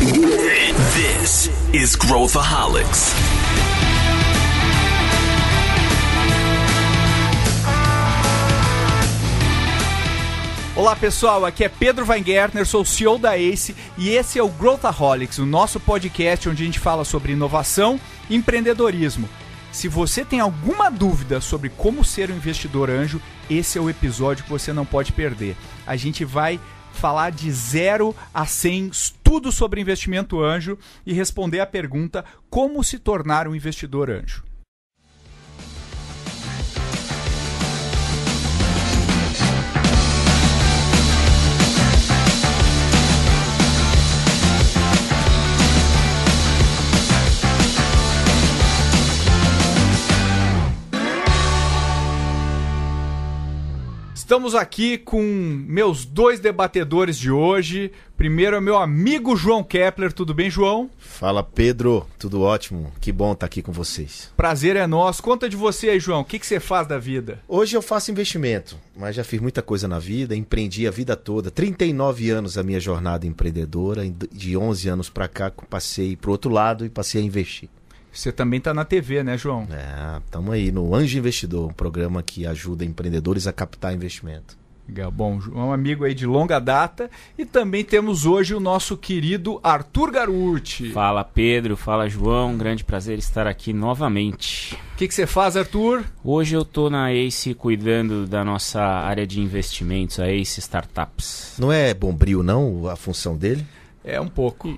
This is Growthaholics. Olá pessoal, aqui é Pedro Weingärtner, sou o CEO da ACE e esse é o Growthaholics, o nosso podcast onde a gente fala sobre inovação e empreendedorismo. Se você tem alguma dúvida sobre como ser um investidor anjo, esse é o episódio que você não pode perder. A gente vai falar de 0 a 100, tudo sobre investimento anjo e responder a pergunta como se tornar um investidor anjo. Estamos aqui com meus dois debatedores de hoje. Primeiro é meu amigo João Kepler. Tudo bem, João? Fala, Pedro. Tudo ótimo. Que bom estar aqui com vocês. Prazer é nosso. Conta de você aí, João. O que, que você faz da vida? Hoje eu faço investimento, mas já fiz muita coisa na vida. Empreendi a vida toda. 39 anos a minha jornada empreendedora. De 11 anos para cá, passei para outro lado e passei a investir. Você também está na TV, né, João? É, estamos aí no Anjo Investidor, um programa que ajuda empreendedores a captar investimento. Legal. Bom, João é um amigo aí de longa data e também temos hoje o nosso querido Arthur Garuti. Fala Pedro, fala João, um grande prazer estar aqui novamente. O que, que você faz, Arthur? Hoje eu estou na ACE cuidando da nossa área de investimentos, a ACE Startups. Não é bombril não a função dele? É um pouco.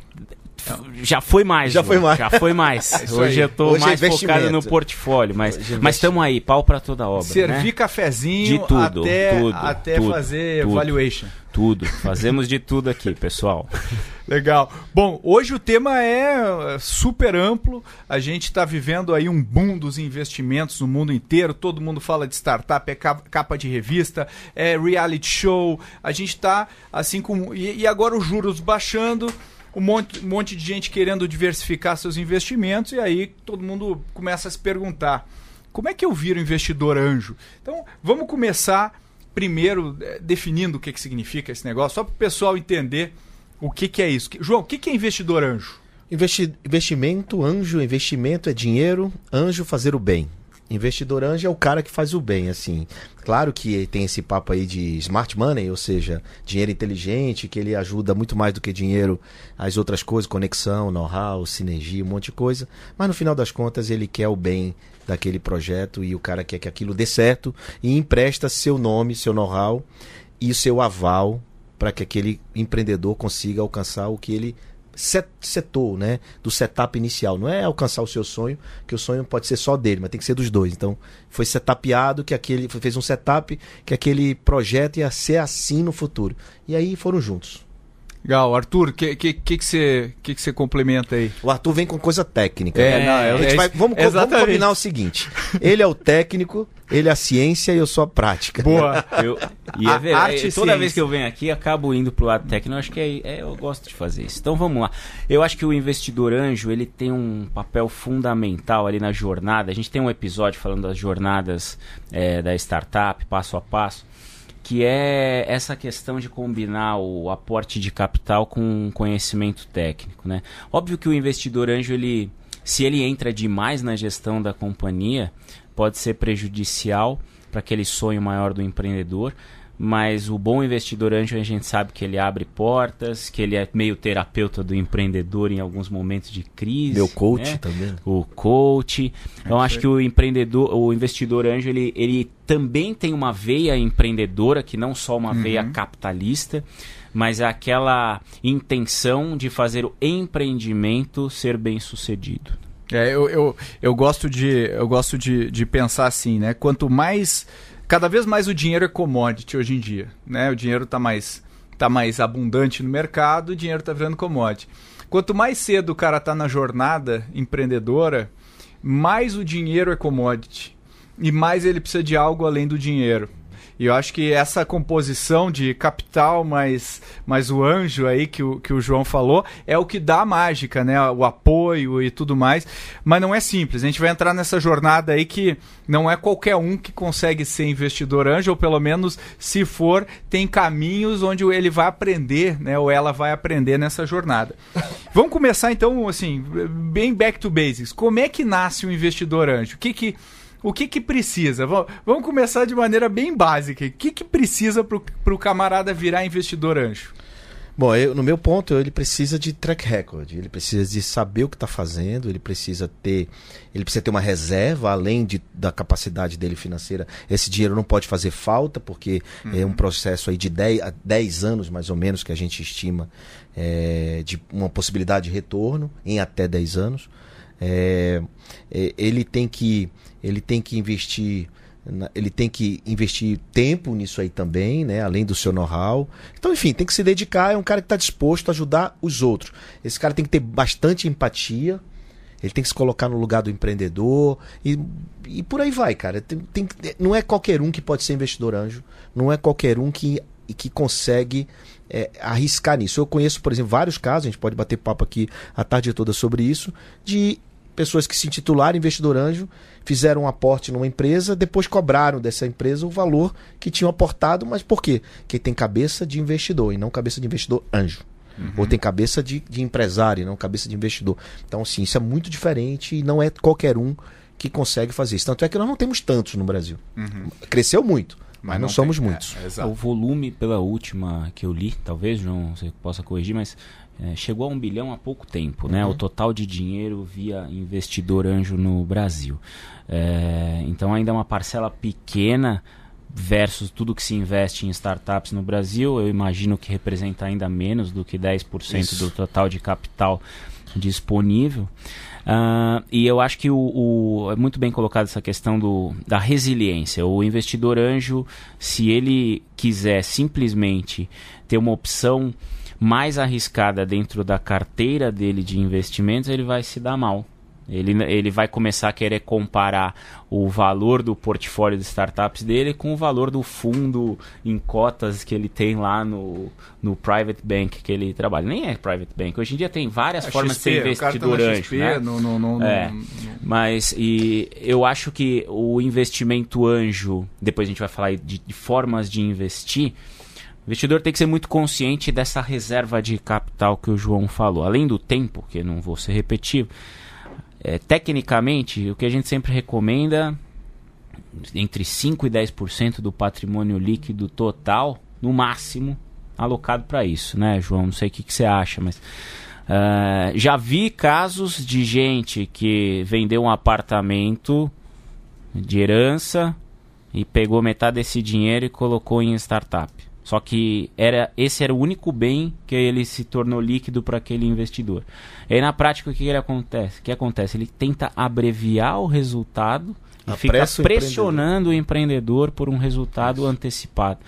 Já foi mais. Já foi mais. Já foi mais. É Hoje eu tô Hoje é mais é focado no portfólio, mas é mas estamos aí, pau para toda obra. Servir né? cafezinho de tudo, até, tudo, até tudo, fazer tudo, valuation. Tudo. Fazemos de tudo aqui, pessoal. Legal. Bom, hoje o tema é super amplo. A gente está vivendo aí um boom dos investimentos no mundo inteiro. Todo mundo fala de startup, é capa de revista, é reality show. A gente está assim com. E agora os juros baixando um monte, um monte de gente querendo diversificar seus investimentos, e aí todo mundo começa a se perguntar: como é que eu viro investidor anjo? Então, vamos começar primeiro eh, definindo o que, que significa esse negócio, só para o pessoal entender o que, que é isso. João, o que, que é investidor anjo? Investi investimento, anjo, investimento é dinheiro, anjo fazer o bem. Investidor anjo é o cara que faz o bem, assim. Claro que tem esse papo aí de smart money, ou seja, dinheiro inteligente, que ele ajuda muito mais do que dinheiro as outras coisas, conexão, know-how, sinergia, um monte de coisa. Mas no final das contas ele quer o bem daquele projeto e o cara quer que aquilo dê certo e empresta seu nome, seu know-how e seu aval para que aquele empreendedor consiga alcançar o que ele setor, né, do setup inicial. Não é alcançar o seu sonho, que o sonho pode ser só dele, mas tem que ser dos dois. Então, foi setapeado que aquele fez um setup que aquele projeto ia ser assim no futuro. E aí foram juntos. Legal, Arthur, o que, que, que, que, você, que, que você complementa aí? O Arthur vem com coisa técnica. É, né? não, é, vai, vamos, vamos combinar o seguinte: ele é o técnico, ele é a ciência e eu sou a prática. Boa. Eu, e é verdade, arte toda vez que eu venho aqui, acabo indo pro lado técnico. Eu acho que é, é, eu gosto de fazer isso. Então vamos lá. Eu acho que o investidor anjo ele tem um papel fundamental ali na jornada. A gente tem um episódio falando das jornadas é, da startup, passo a passo que é essa questão de combinar o aporte de capital com conhecimento técnico, né? Óbvio que o investidor anjo ele se ele entra demais na gestão da companhia, pode ser prejudicial para aquele sonho maior do empreendedor, mas o bom investidor anjo a gente sabe que ele abre portas, que ele é meio terapeuta do empreendedor em alguns momentos de crise. Meu coach né? também. O coach. Então acho que o empreendedor, o investidor anjo, ele, ele também tem uma veia empreendedora, que não só uma uhum. veia capitalista, mas é aquela intenção de fazer o empreendimento ser bem sucedido. É, eu, eu, eu gosto, de, eu gosto de, de pensar assim, né? Quanto mais cada vez mais o dinheiro é commodity hoje em dia, né? O dinheiro está mais tá mais abundante no mercado, o dinheiro está virando commodity. Quanto mais cedo o cara está na jornada empreendedora, mais o dinheiro é commodity e mais ele precisa de algo além do dinheiro. E eu acho que essa composição de capital mais, mais o anjo aí que o, que o João falou é o que dá a mágica, né? O apoio e tudo mais. Mas não é simples. A gente vai entrar nessa jornada aí que não é qualquer um que consegue ser investidor anjo, ou pelo menos se for, tem caminhos onde ele vai aprender, né? Ou ela vai aprender nessa jornada. Vamos começar então, assim, bem back to basics. Como é que nasce um investidor anjo? O que que o que que precisa? Vamos começar de maneira bem básica. O que que precisa para o camarada virar investidor anjo? Bom, eu, no meu ponto, ele precisa de track record, ele precisa de saber o que está fazendo, ele precisa ter, ele precisa ter uma reserva além de, da capacidade dele financeira. Esse dinheiro não pode fazer falta, porque uhum. é um processo aí de 10, 10 anos mais ou menos que a gente estima é, de uma possibilidade de retorno em até 10 anos. É, é, ele tem que ele tem que investir ele tem que investir tempo nisso aí também, né? além do seu know-how. Então, enfim, tem que se dedicar. É um cara que está disposto a ajudar os outros. Esse cara tem que ter bastante empatia. Ele tem que se colocar no lugar do empreendedor. E, e por aí vai, cara. Tem, tem, não é qualquer um que pode ser investidor anjo. Não é qualquer um que, que consegue é, arriscar nisso. Eu conheço, por exemplo, vários casos, a gente pode bater papo aqui a tarde toda sobre isso, de pessoas que se intitularam investidor anjo, fizeram um aporte numa empresa, depois cobraram dessa empresa o valor que tinham aportado, mas por quê? Porque tem cabeça de investidor e não cabeça de investidor anjo. Uhum. Ou tem cabeça de, de empresário e não cabeça de investidor. Então, assim, isso é muito diferente e não é qualquer um que consegue fazer isso. Tanto é que nós não temos tantos no Brasil. Uhum. Cresceu muito. Mas, mas não, não, somos tem, muitos. É, o volume, pela última que eu li, talvez, João, você possa corrigir, mas é, chegou a um bilhão há pouco tempo, né? Uhum. O total de dinheiro via investidor anjo no Brasil. É, então ainda é uma parcela pequena versus tudo que se investe em startups no Brasil. Eu imagino que representa ainda menos do que 10% Isso. do total de capital disponível. Uh, e eu acho que o, o, é muito bem colocado essa questão do, da resiliência. O investidor anjo, se ele quiser simplesmente ter uma opção mais arriscada dentro da carteira dele de investimentos, ele vai se dar mal. Ele, ele vai começar a querer comparar o valor do portfólio de startups dele com o valor do fundo em cotas que ele tem lá no, no private bank que ele trabalha. Nem é private bank. Hoje em dia tem várias a formas XP, de ser investidor tá anjo. né? no, no, no, é. Mas e eu acho que o investimento anjo, depois a gente vai falar de, de formas de investir, o investidor tem que ser muito consciente dessa reserva de capital que o João falou. Além do tempo, que não vou ser repetitivo, é, tecnicamente, o que a gente sempre recomenda entre 5% e 10% do patrimônio líquido total, no máximo, alocado para isso, né, João? Não sei o que, que você acha, mas. Uh, já vi casos de gente que vendeu um apartamento de herança e pegou metade desse dinheiro e colocou em startup. Só que era esse era o único bem que ele se tornou líquido para aquele investidor. E aí na prática o que ele acontece? O que acontece? Ele tenta abreviar o resultado e fica pressionando o empreendedor. o empreendedor por um resultado Isso. antecipado.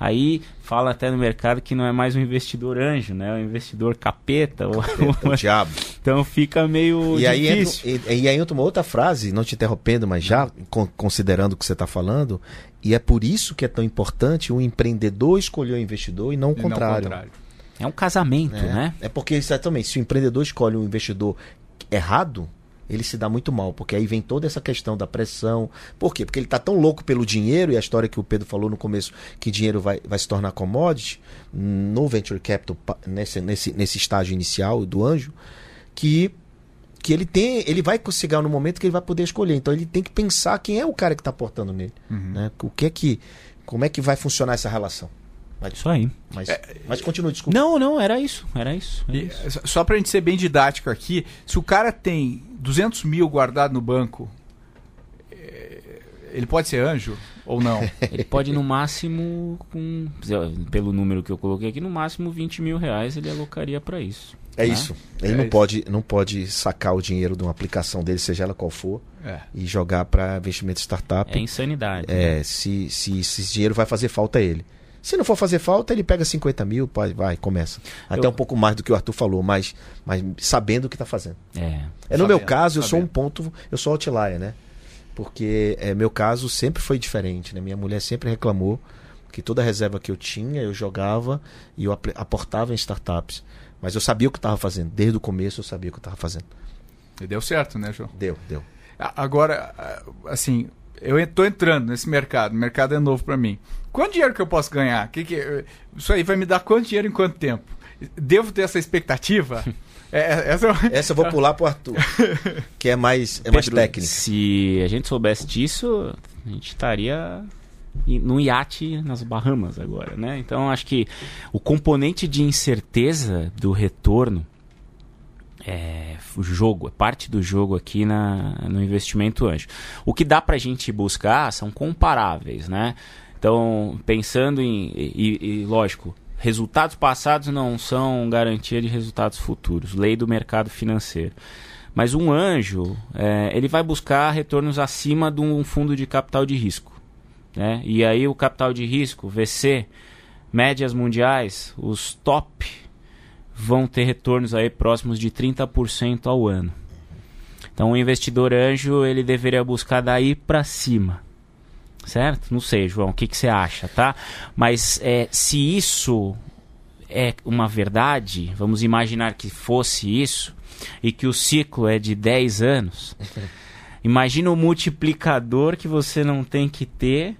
Aí fala até no mercado que não é mais um investidor anjo, né? É um investidor capeta. capeta o diabo. Então fica meio e difícil. Aí entra, e, e, aí entra uma outra frase, não te interrompendo, mas já considerando o que você está falando, e é por isso que é tão importante o empreendedor escolher o investidor e não o contrário. Não o contrário. É um casamento, é. né? É porque, exatamente, se o empreendedor escolhe um investidor errado, ele se dá muito mal, porque aí vem toda essa questão da pressão. Por quê? Porque ele está tão louco pelo dinheiro, e a história que o Pedro falou no começo, que dinheiro vai, vai se tornar commodity, no venture capital, nesse, nesse, nesse estágio inicial do anjo, que que ele tem, ele vai chegar no momento que ele vai poder escolher. Então ele tem que pensar quem é o cara que está aportando nele, uhum. né? O que é que, como é que vai funcionar essa relação? Mas, isso aí. Mas, é, mas continua, desculpa. Não, não, era isso. Era isso. Era e, isso. Só pra gente ser bem didático aqui, se o cara tem 200 mil guardado no banco, é, ele pode ser anjo ou não? ele pode, no máximo, com, pelo número que eu coloquei aqui, no máximo 20 mil reais ele alocaria para isso. É né? isso. Ele é não, isso. Pode, não pode sacar o dinheiro de uma aplicação dele, seja ela qual for, é. e jogar para investimento startup. É insanidade. É, né? se, se, se esse dinheiro vai fazer falta a ele. Se não for fazer falta, ele pega 50 mil, vai, vai começa. Até eu... um pouco mais do que o Arthur falou, mas, mas sabendo o que está fazendo. É. é no sabendo, meu caso, eu sabendo. sou um ponto, eu sou outlier, né? Porque é, meu caso sempre foi diferente, né? Minha mulher sempre reclamou que toda a reserva que eu tinha eu jogava e eu aportava em startups. Mas eu sabia o que estava fazendo. Desde o começo eu sabia o que estava fazendo. E deu certo, né, João? Deu, deu. Agora, assim, eu estou entrando nesse mercado, o mercado é novo para mim. Quanto dinheiro que eu posso ganhar? Que que, isso aí vai me dar quanto dinheiro em quanto tempo? Devo ter essa expectativa? É, é, essa, eu... essa eu vou pular pro Arthur, que é mais, é mais técnico. Se a gente soubesse disso, a gente estaria no iate nas Bahamas agora, né? Então acho que o componente de incerteza do retorno é o jogo, é parte do jogo aqui na, no investimento anjo. O que dá para a gente buscar são comparáveis, né? Então, pensando em. E, e, lógico, resultados passados não são garantia de resultados futuros, lei do mercado financeiro. Mas um anjo, é, ele vai buscar retornos acima de um fundo de capital de risco. Né? E aí o capital de risco, VC, médias mundiais, os top vão ter retornos aí próximos de 30% ao ano. Então o investidor anjo ele deveria buscar daí para cima certo? Não sei, João, o que, que você acha, tá? Mas é, se isso é uma verdade, vamos imaginar que fosse isso, e que o ciclo é de 10 anos, imagina o multiplicador que você não tem que ter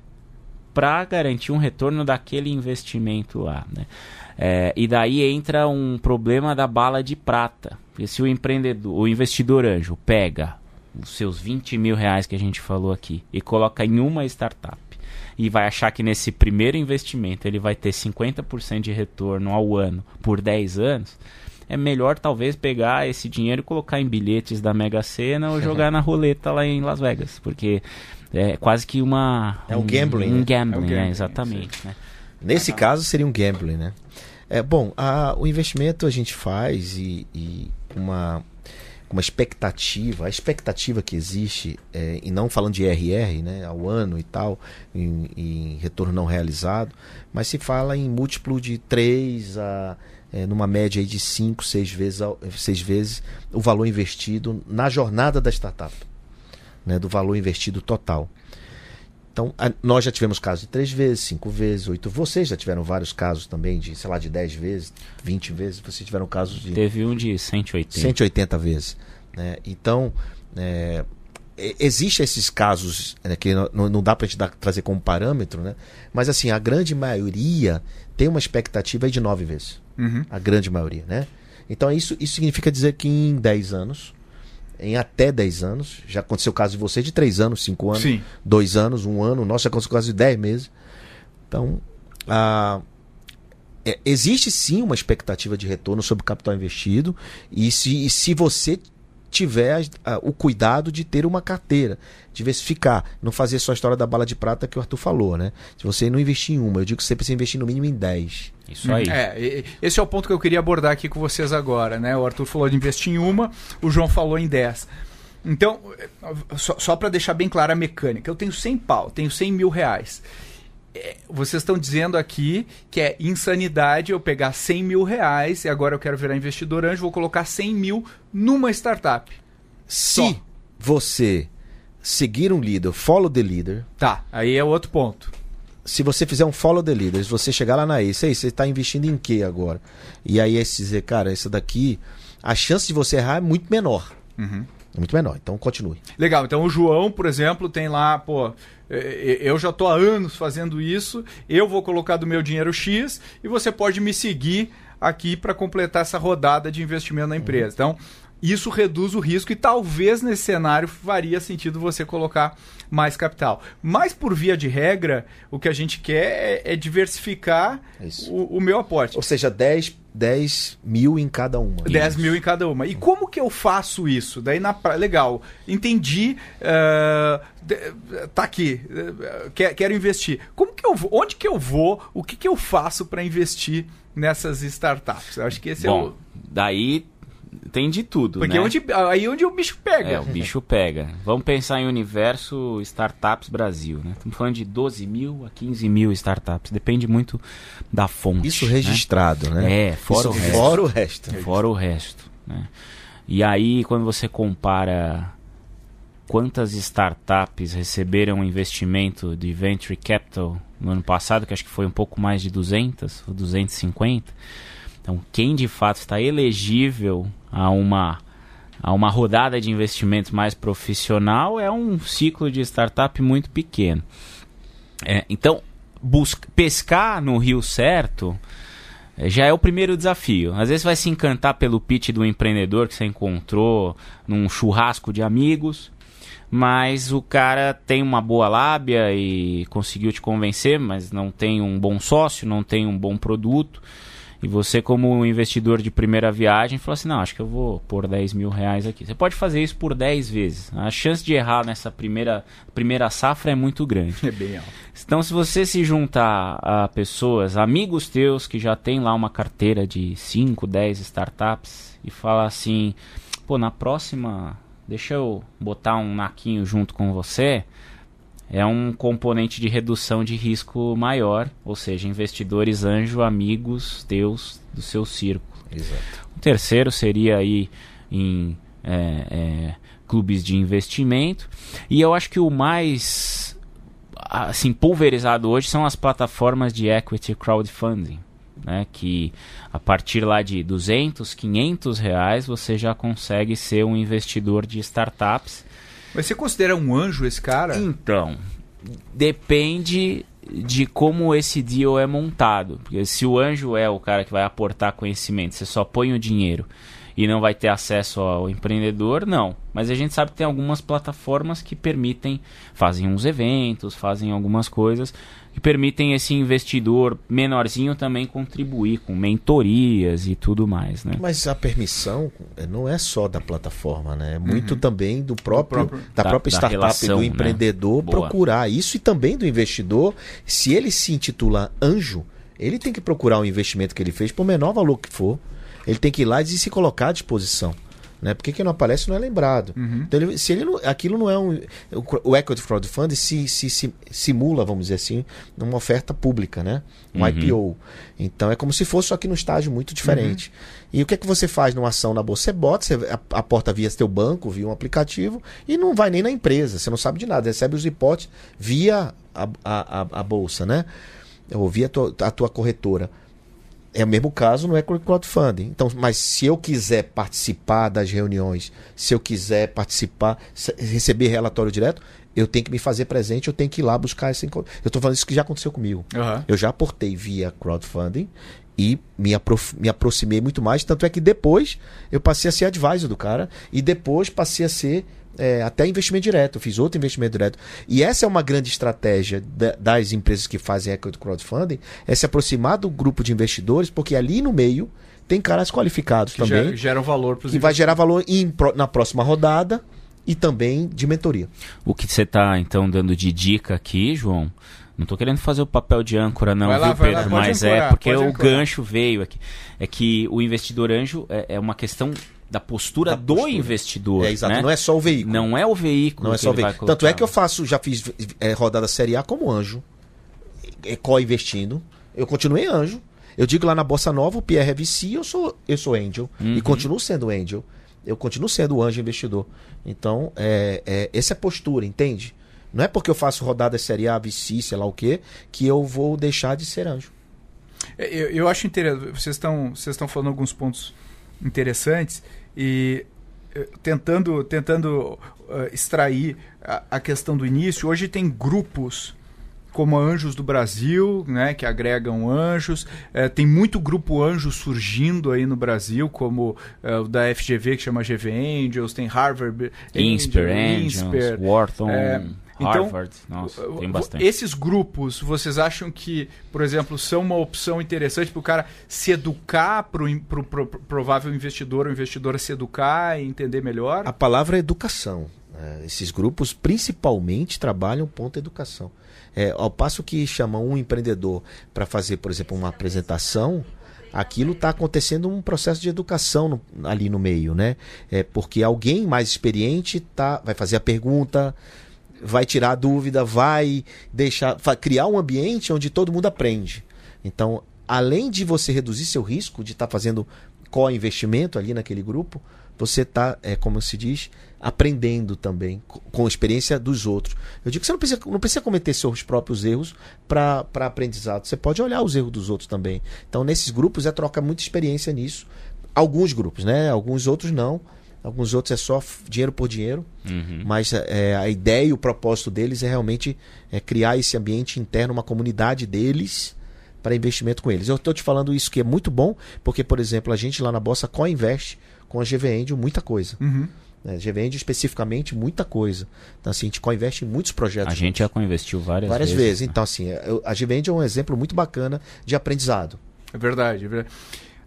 para garantir um retorno daquele investimento lá, né? É, e daí entra um problema da bala de prata. Porque se o empreendedor, o investidor anjo pega os seus 20 mil reais que a gente falou aqui e coloca em uma startup e vai achar que nesse primeiro investimento ele vai ter 50% de retorno ao ano por 10 anos, é melhor talvez pegar esse dinheiro e colocar em bilhetes da Mega Sena ou jogar na roleta lá em Las Vegas, porque é quase que uma é um gambling, um, né? gambling, é um gambling, é, exatamente, né? Nesse caso seria um gambling, né? É bom, a, o investimento a gente faz e, e uma uma expectativa, a expectativa que existe, é, e não falando de RR, né, ao ano e tal, em, em retorno não realizado, mas se fala em múltiplo de 3 a é, numa média de 5, 6 vezes, seis vezes o valor investido na jornada da startup, né, do valor investido total. Então, a, nós já tivemos casos de 3 vezes, 5 vezes, 8. Vocês já tiveram vários casos também de, sei lá, de 10 vezes, 20 vezes. Vocês tiveram casos de. Teve um de 180. 180 vezes. Né? Então, é, existem esses casos né, que não, não dá para a gente dar, trazer como parâmetro, né? mas assim, a grande maioria tem uma expectativa de 9 vezes. Uhum. A grande maioria. Né? Então, isso, isso significa dizer que em 10 anos em até 10 anos. Já aconteceu o caso de você de 3 anos, 5 anos, Sim. 2 anos, 1 ano. Nossa, já aconteceu o caso de 10 meses. Então, a, é, existe sim uma expectativa de retorno sobre o capital investido. E se, e se você tiver a, o cuidado de ter uma carteira, diversificar, não fazer só a história da bala de prata que o Arthur falou, né? Se você não investir em uma, eu digo que você precisa investir no mínimo em 10. Isso aí. É, esse é o ponto que eu queria abordar aqui com vocês agora, né? O Arthur falou de investir em uma, o João falou em 10. Então, só, só para deixar bem clara a mecânica, eu tenho 100 pau, tenho 100 mil reais. É, vocês estão dizendo aqui que é insanidade eu pegar 100 mil reais e agora eu quero virar investidor anjo, vou colocar 100 mil numa startup. Se só. você seguir um líder, follow the leader. Tá, aí é outro ponto se você fizer um follow the leaders, você chegar lá na Ace, aí você está investindo em que agora? E aí esse dizer, cara, essa daqui, a chance de você errar é muito menor. Uhum. É muito menor, então continue. Legal, então o João, por exemplo, tem lá, pô, eu já estou há anos fazendo isso, eu vou colocar do meu dinheiro X e você pode me seguir aqui para completar essa rodada de investimento na empresa. Uhum. Então, isso reduz o risco e talvez nesse cenário faria sentido você colocar mais capital. Mas por via de regra, o que a gente quer é, é diversificar o, o, meu aporte. Ou seja, 10, 10 mil em cada uma. 10 mil em cada uma. E como que eu faço isso? Daí na legal, entendi, uh, tá aqui, uh, quero investir. Como que eu vou? Onde que eu vou? O que que eu faço para investir nessas startups? Eu acho que esse Bom, é o. Daí tem de tudo, Porque né? onde, aí onde o bicho pega. É, o bicho pega. Vamos pensar em universo Startups Brasil, né? Estamos falando de 12 mil a 15 mil startups. Depende muito da fonte. Isso registrado, né? né? É, fora, Isso o, resto. fora o resto. Fora o resto. Né? E aí, quando você compara quantas startups receberam investimento de venture capital no ano passado, que acho que foi um pouco mais de 200 ou 250. Então, quem de fato está elegível a uma a uma rodada de investimentos mais profissional é um ciclo de startup muito pequeno. É, então, busca, pescar no rio certo é, já é o primeiro desafio. Às vezes vai se encantar pelo pitch do empreendedor que você encontrou num churrasco de amigos, mas o cara tem uma boa lábia e conseguiu te convencer, mas não tem um bom sócio, não tem um bom produto. E você, como investidor de primeira viagem, fala assim: não, acho que eu vou pôr 10 mil reais aqui. Você pode fazer isso por 10 vezes. A chance de errar nessa primeira, primeira safra é muito grande. É bem alto. Então, se você se juntar a pessoas, amigos teus que já tem lá uma carteira de 5, 10 startups e falar assim: pô, na próxima, deixa eu botar um naquinho junto com você é um componente de redução de risco maior, ou seja, investidores anjo, amigos, Deus do seu círculo. Exato. O terceiro seria aí em é, é, clubes de investimento. E eu acho que o mais assim pulverizado hoje são as plataformas de equity crowdfunding. Né, que a partir lá de 200, 500 reais você já consegue ser um investidor de startups mas você considera um anjo esse cara? Então, depende de como esse deal é montado. Porque se o anjo é o cara que vai aportar conhecimento, você só põe o dinheiro e não vai ter acesso ao empreendedor, não. Mas a gente sabe que tem algumas plataformas que permitem, fazem uns eventos, fazem algumas coisas que permitem esse investidor menorzinho também contribuir com mentorias e tudo mais, né? Mas a permissão eh, não é só da plataforma, né? É muito uhum. também do próprio, do próprio da, da, própria startup, da relação, do né? empreendedor né? procurar isso e também do investidor. Se ele se intitula anjo, ele tem que procurar o investimento que ele fez por menor valor que for. Ele tem que ir lá e se colocar à disposição. Né? Porque quem não aparece não é lembrado. Uhum. Então, ele, se ele não, aquilo não é um. O, o Equity Crowdfunding se, se, se, simula, vamos dizer assim, uma oferta pública, né? Um uhum. IPO. Então é como se fosse só que num estágio muito diferente. Uhum. E o que é que você faz numa ação na bolsa? Você bota, você aporta via seu banco, via um aplicativo, e não vai nem na empresa, você não sabe de nada, recebe os hipóteses via a, a, a, a bolsa, né? Ou via a tua, a tua corretora. É o mesmo caso no Equity Crowdfunding. Então, mas se eu quiser participar das reuniões, se eu quiser participar, receber relatório direto, eu tenho que me fazer presente, eu tenho que ir lá buscar esse Eu estou falando isso que já aconteceu comigo. Uhum. Eu já aportei via crowdfunding e me, aprof... me aproximei muito mais. Tanto é que depois eu passei a ser advisor do cara e depois passei a ser é, até investimento direto, eu fiz outro investimento direto. E essa é uma grande estratégia da, das empresas que fazem equity crowdfunding, é se aproximar do grupo de investidores, porque ali no meio tem caras qualificados que também. Gera, geram valor Que vai gerar valor em, na próxima rodada e também de mentoria. O que você está então dando de dica aqui, João? Não estou querendo fazer o papel de âncora, não, lá, viu, Pedro? Lá, mas é ancorar, é porque o ancorar. gancho veio aqui. É que o investidor anjo é, é uma questão da postura da do postura. investidor. É, exato. Né? Não é só o veículo. Não é o veículo. Não é só o veículo. Tanto é que eu faço, já fiz é, rodada série A como anjo, é, co-investindo. Eu continuei anjo. Eu digo lá na Bossa Nova, o Pierre é VC, eu sou, eu sou angel. Uhum. E continuo sendo angel. Eu continuo sendo anjo investidor. Então, é, é, essa é a postura, entende? Não é porque eu faço rodada série A, VC, sei lá o quê, que eu vou deixar de ser anjo. É, eu, eu acho interessante. Vocês estão, vocês estão falando alguns pontos interessantes e eh, tentando, tentando uh, extrair a, a, questão do início, hoje tem grupos como Anjos do Brasil, né, que agregam anjos. É, tem muito grupo anjo surgindo aí no Brasil, como é, o da FGV, que chama GV Angels, tem Harvard Insper Angels, Insper, Wharton. É, então, Harvard, nossa, tem bastante. Esses grupos, vocês acham que, por exemplo, são uma opção interessante para o cara se educar, para o pro, pro, provável investidor ou investidora se educar e entender melhor? A palavra é educação. É, esses grupos principalmente trabalham ponto educação. É, ao passo que chamam um empreendedor para fazer, por exemplo, uma apresentação, aquilo está acontecendo um processo de educação no, ali no meio, né? É porque alguém mais experiente tá, vai fazer a pergunta, vai tirar dúvida, vai deixar criar um ambiente onde todo mundo aprende. Então, além de você reduzir seu risco de estar tá fazendo co-investimento ali naquele grupo, você está, é, como se diz, aprendendo também com a experiência dos outros. Eu digo que você não precisa, não precisa cometer seus próprios erros para aprendizado. Você pode olhar os erros dos outros também. Então, nesses grupos, é troca muita experiência nisso. Alguns grupos, né? Alguns outros não. Alguns outros é só dinheiro por dinheiro. Uhum. Mas é, a ideia e o propósito deles é realmente é, criar esse ambiente interno, uma comunidade deles para investimento com eles. Eu estou te falando isso que é muito bom, porque, por exemplo, a gente lá na Bossa co-investe com a GVend muita coisa. Uhum. É, GVend especificamente muita coisa. Então, assim, a gente co-investe em muitos projetos. A gente já co-investiu várias, várias vezes. vezes. Né? Então, assim, a GVend é um exemplo muito bacana de aprendizado. É verdade, é verdade.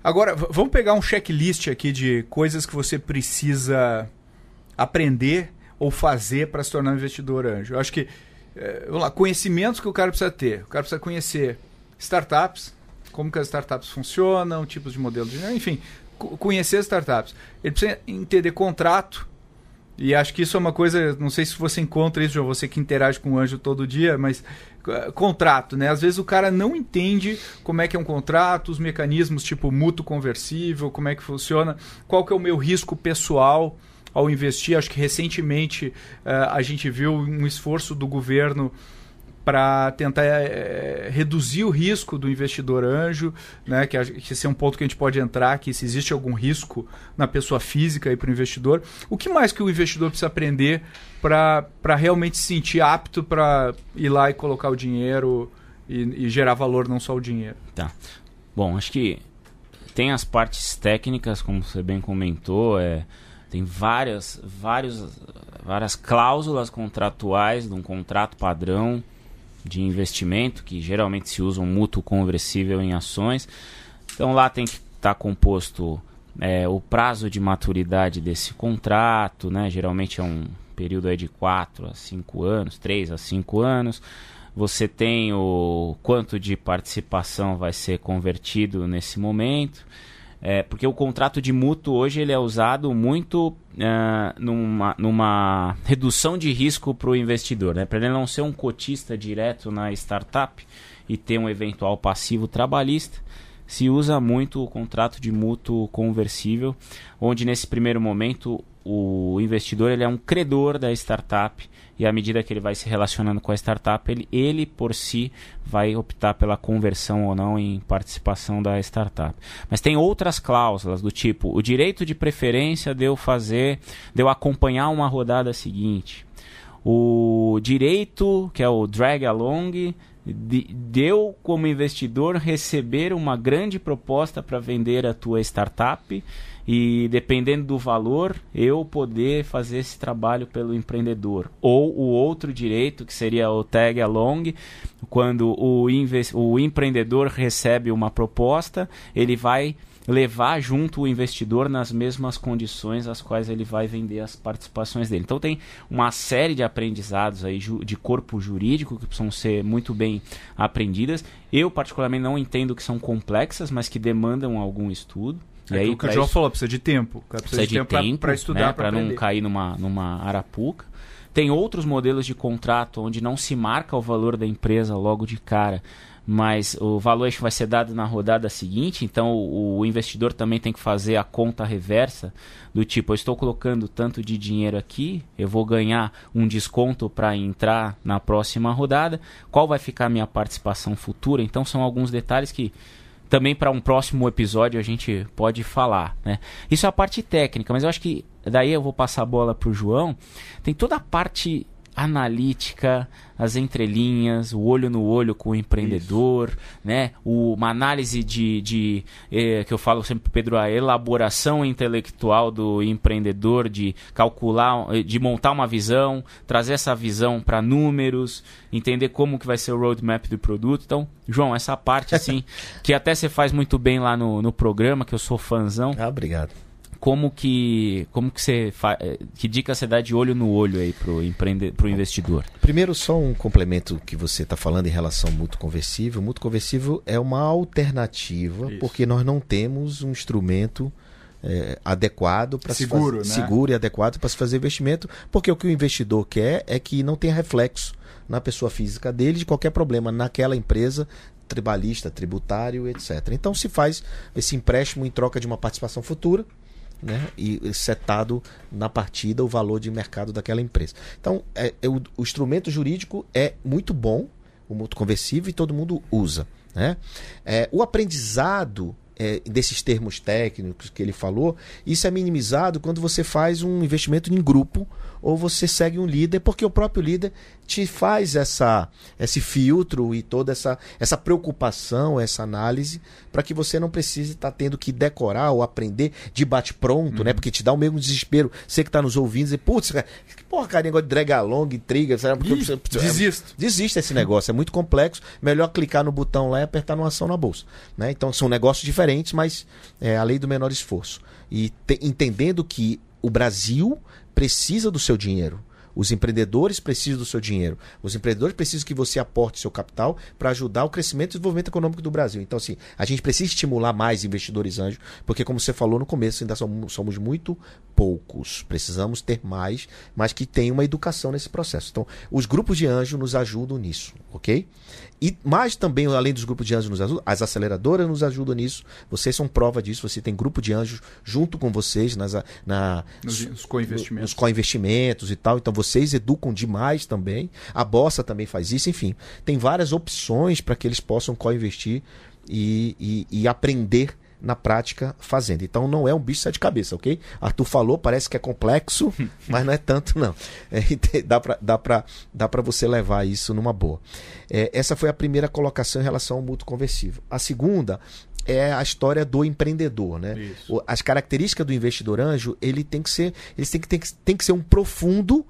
Agora, vamos pegar um checklist aqui de coisas que você precisa aprender ou fazer para se tornar um investidor anjo. Eu acho que, é, vamos lá, conhecimentos que o cara precisa ter. O cara precisa conhecer startups, como que as startups funcionam, tipos de modelo de... Enfim, conhecer as startups. Ele precisa entender contrato. E acho que isso é uma coisa, não sei se você encontra isso, João, você que interage com o anjo todo dia, mas contrato, né? Às vezes o cara não entende como é que é um contrato, os mecanismos tipo mútuo conversível, como é que funciona, qual que é o meu risco pessoal ao investir. Acho que recentemente uh, a gente viu um esforço do governo para tentar é, reduzir o risco do investidor anjo, né, que, que esse é um ponto que a gente pode entrar, que se existe algum risco na pessoa física e para o investidor. O que mais que o investidor precisa aprender para realmente se sentir apto para ir lá e colocar o dinheiro e, e gerar valor, não só o dinheiro? Tá. Bom, acho que tem as partes técnicas, como você bem comentou, é, tem várias, vários, várias cláusulas contratuais de um contrato padrão de investimento, que geralmente se usa um mútuo conversível em ações. Então lá tem que estar tá composto é, o prazo de maturidade desse contrato, né? geralmente é um período aí de 4 a 5 anos, 3 a 5 anos. Você tem o quanto de participação vai ser convertido nesse momento. É, porque o contrato de mútuo hoje ele é usado muito uh, numa, numa redução de risco para o investidor. Né? Para ele não ser um cotista direto na startup e ter um eventual passivo trabalhista, se usa muito o contrato de mútuo conversível, onde nesse primeiro momento o investidor ele é um credor da startup e à medida que ele vai se relacionando com a startup, ele, ele por si vai optar pela conversão ou não em participação da startup. Mas tem outras cláusulas do tipo o direito de preferência de eu fazer, de eu acompanhar uma rodada seguinte. O direito, que é o drag along, de, de eu, como investidor, receber uma grande proposta para vender a tua startup e dependendo do valor, eu poder fazer esse trabalho pelo empreendedor. Ou o outro direito, que seria o tag along, quando o, o empreendedor recebe uma proposta, ele vai levar junto o investidor nas mesmas condições às quais ele vai vender as participações dele. Então tem uma série de aprendizados aí de corpo jurídico que precisam ser muito bem aprendidas. Eu particularmente não entendo que são complexas, mas que demandam algum estudo. E é aí, o que o João isso, falou, precisa de tempo. Precisa, precisa de, tempo, para estudar, né, para não cair numa, numa arapuca. Tem outros modelos de contrato onde não se marca o valor da empresa logo de cara, mas o valuation vai ser dado na rodada seguinte, então o, o, investidor também tem que fazer a conta reversa do tipo, eu estou colocando tanto de dinheiro aqui, eu vou ganhar um desconto para entrar na próxima rodada, qual vai ficar a minha participação futura? Então são alguns detalhes que também para um próximo episódio a gente pode falar, né? Isso é a parte técnica, mas eu acho que daí eu vou passar a bola para o João. Tem toda a parte analítica, as entrelinhas, o olho no olho com o empreendedor, Isso. né? O, uma análise de, de eh, que eu falo sempre Pedro, a elaboração intelectual do empreendedor, de calcular, eh, de montar uma visão, trazer essa visão para números, entender como que vai ser o roadmap do produto. Então, João, essa parte assim, que até você faz muito bem lá no, no programa, que eu sou fãzão. Ah, obrigado como que como que você eh, que dica você dá de olho no olho aí pro empreende, pro investidor? Primeiro só um complemento que você está falando em relação ao mútuo conversível. O mútuo conversível é uma alternativa Isso. porque nós não temos um instrumento é, adequado para seguro, se né? seguro e adequado para se fazer investimento, porque o que o investidor quer é que não tenha reflexo na pessoa física dele de qualquer problema naquela empresa trabalhista, tributário, etc. Então se faz esse empréstimo em troca de uma participação futura, né, e setado na partida o valor de mercado daquela empresa. Então, é, é o, o, instrumento jurídico é muito bom, o mútuo conversível, e todo mundo usa. Né? É, o aprendizado é, desses termos técnicos que ele falou, isso é minimizado quando você faz um investimento em grupo ou você segue um líder, porque o próprio líder te faz essa, esse filtro e toda essa, essa preocupação, essa análise, para que você não precise estar tá tendo que decorar ou aprender de bate-pronto, né? uhum. né? Porque te dá o mesmo desespero. Você que está nos ouvindo, dizer, putz, que porra, cara, negócio de drag along, intriga, sabe? Ih, eu, desisto. Desiste esse negócio, é muito complexo. Melhor clicar no botão lá e apertar uma ação na bolsa. Né? Então são negócios diferentes, mas é a lei do menor esforço. E te, entendendo que o Brasil precisa do seu dinheiro. Os empreendedores precisam do seu dinheiro. Os empreendedores precisam que você aporte seu capital para ajudar o crescimento e desenvolvimento econômico do Brasil. Então, assim, a gente precisa estimular mais investidores anjos, porque, como você falou no começo, ainda somos, muito poucos. Precisamos ter mais, mas que tenha uma educação nesse processo. Então, os grupos de anjo nos ajudam nisso, ok? E mais também, além dos grupos de anjos nos ajudam, as aceleradoras nos ajudam nisso. Vocês são prova disso. Você tem grupo de anjos junto com vocês nas, na, nos, co-investimentos. Co-investimentos e tal. Então vocês educam demais também. A Bossa também faz isso. Enfim, tem várias opções para que eles possam co-investir e, e, e aprender na prática fazendo. Então não é um bicho de cabeça, ok? Arthur falou, parece que é complexo, mas não é tanto não. É, dá para dá dá você levar isso numa boa. É, essa foi a primeira colocação em relação ao mútuo conversível. A segunda é a história do empreendedor, né? Isso. As características do investidor anjo, ele tem que ser, ele tem que, tem que, tem que ser um profundo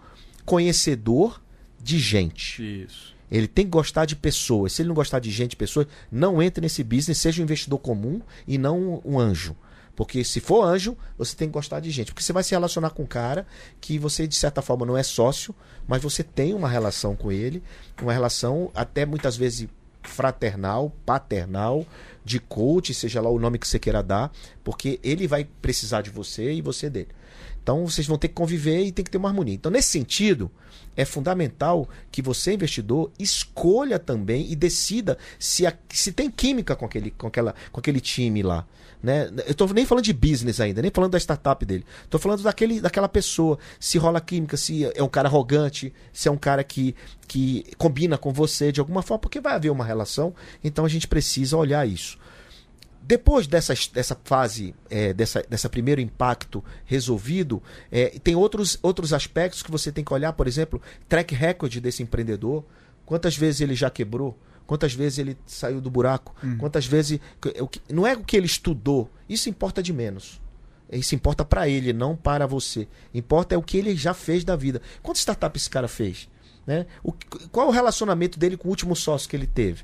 conhecedor de gente. Isso. Ele tem que gostar de pessoas. Se ele não gostar de gente, pessoas, não entre nesse business, seja um investidor comum e não um anjo. Porque se for anjo, você tem que gostar de gente. Porque você vai se relacionar com um cara que você, de certa forma, não é sócio, mas você tem uma relação com ele, uma relação até muitas vezes fraternal, paternal, de coach, seja lá o nome que você queira dar, porque ele vai precisar de você e você dele. Então vocês vão ter que conviver e tem que ter uma harmonia. Então, nesse sentido, é fundamental que você, investidor, escolha também e decida se, a, se tem química com aquele, com, aquela, com aquele time lá. Né? Eu estou nem falando de business ainda, nem falando da startup dele. Estou falando daquele, daquela pessoa. Se rola química, se é um cara arrogante, se é um cara que, que combina com você de alguma forma, porque vai haver uma relação. Então a gente precisa olhar isso. Depois dessa, dessa fase, é, dessa, dessa primeiro impacto resolvido, é, tem outros, outros aspectos que você tem que olhar, por exemplo, track record desse empreendedor. Quantas vezes ele já quebrou? Quantas vezes ele saiu do buraco? Hum. Quantas vezes. Não é o que ele estudou, isso importa de menos. Isso importa para ele, não para você. Importa é o que ele já fez da vida. Quantas startups esse cara fez? Né? O, qual o relacionamento dele com o último sócio que ele teve?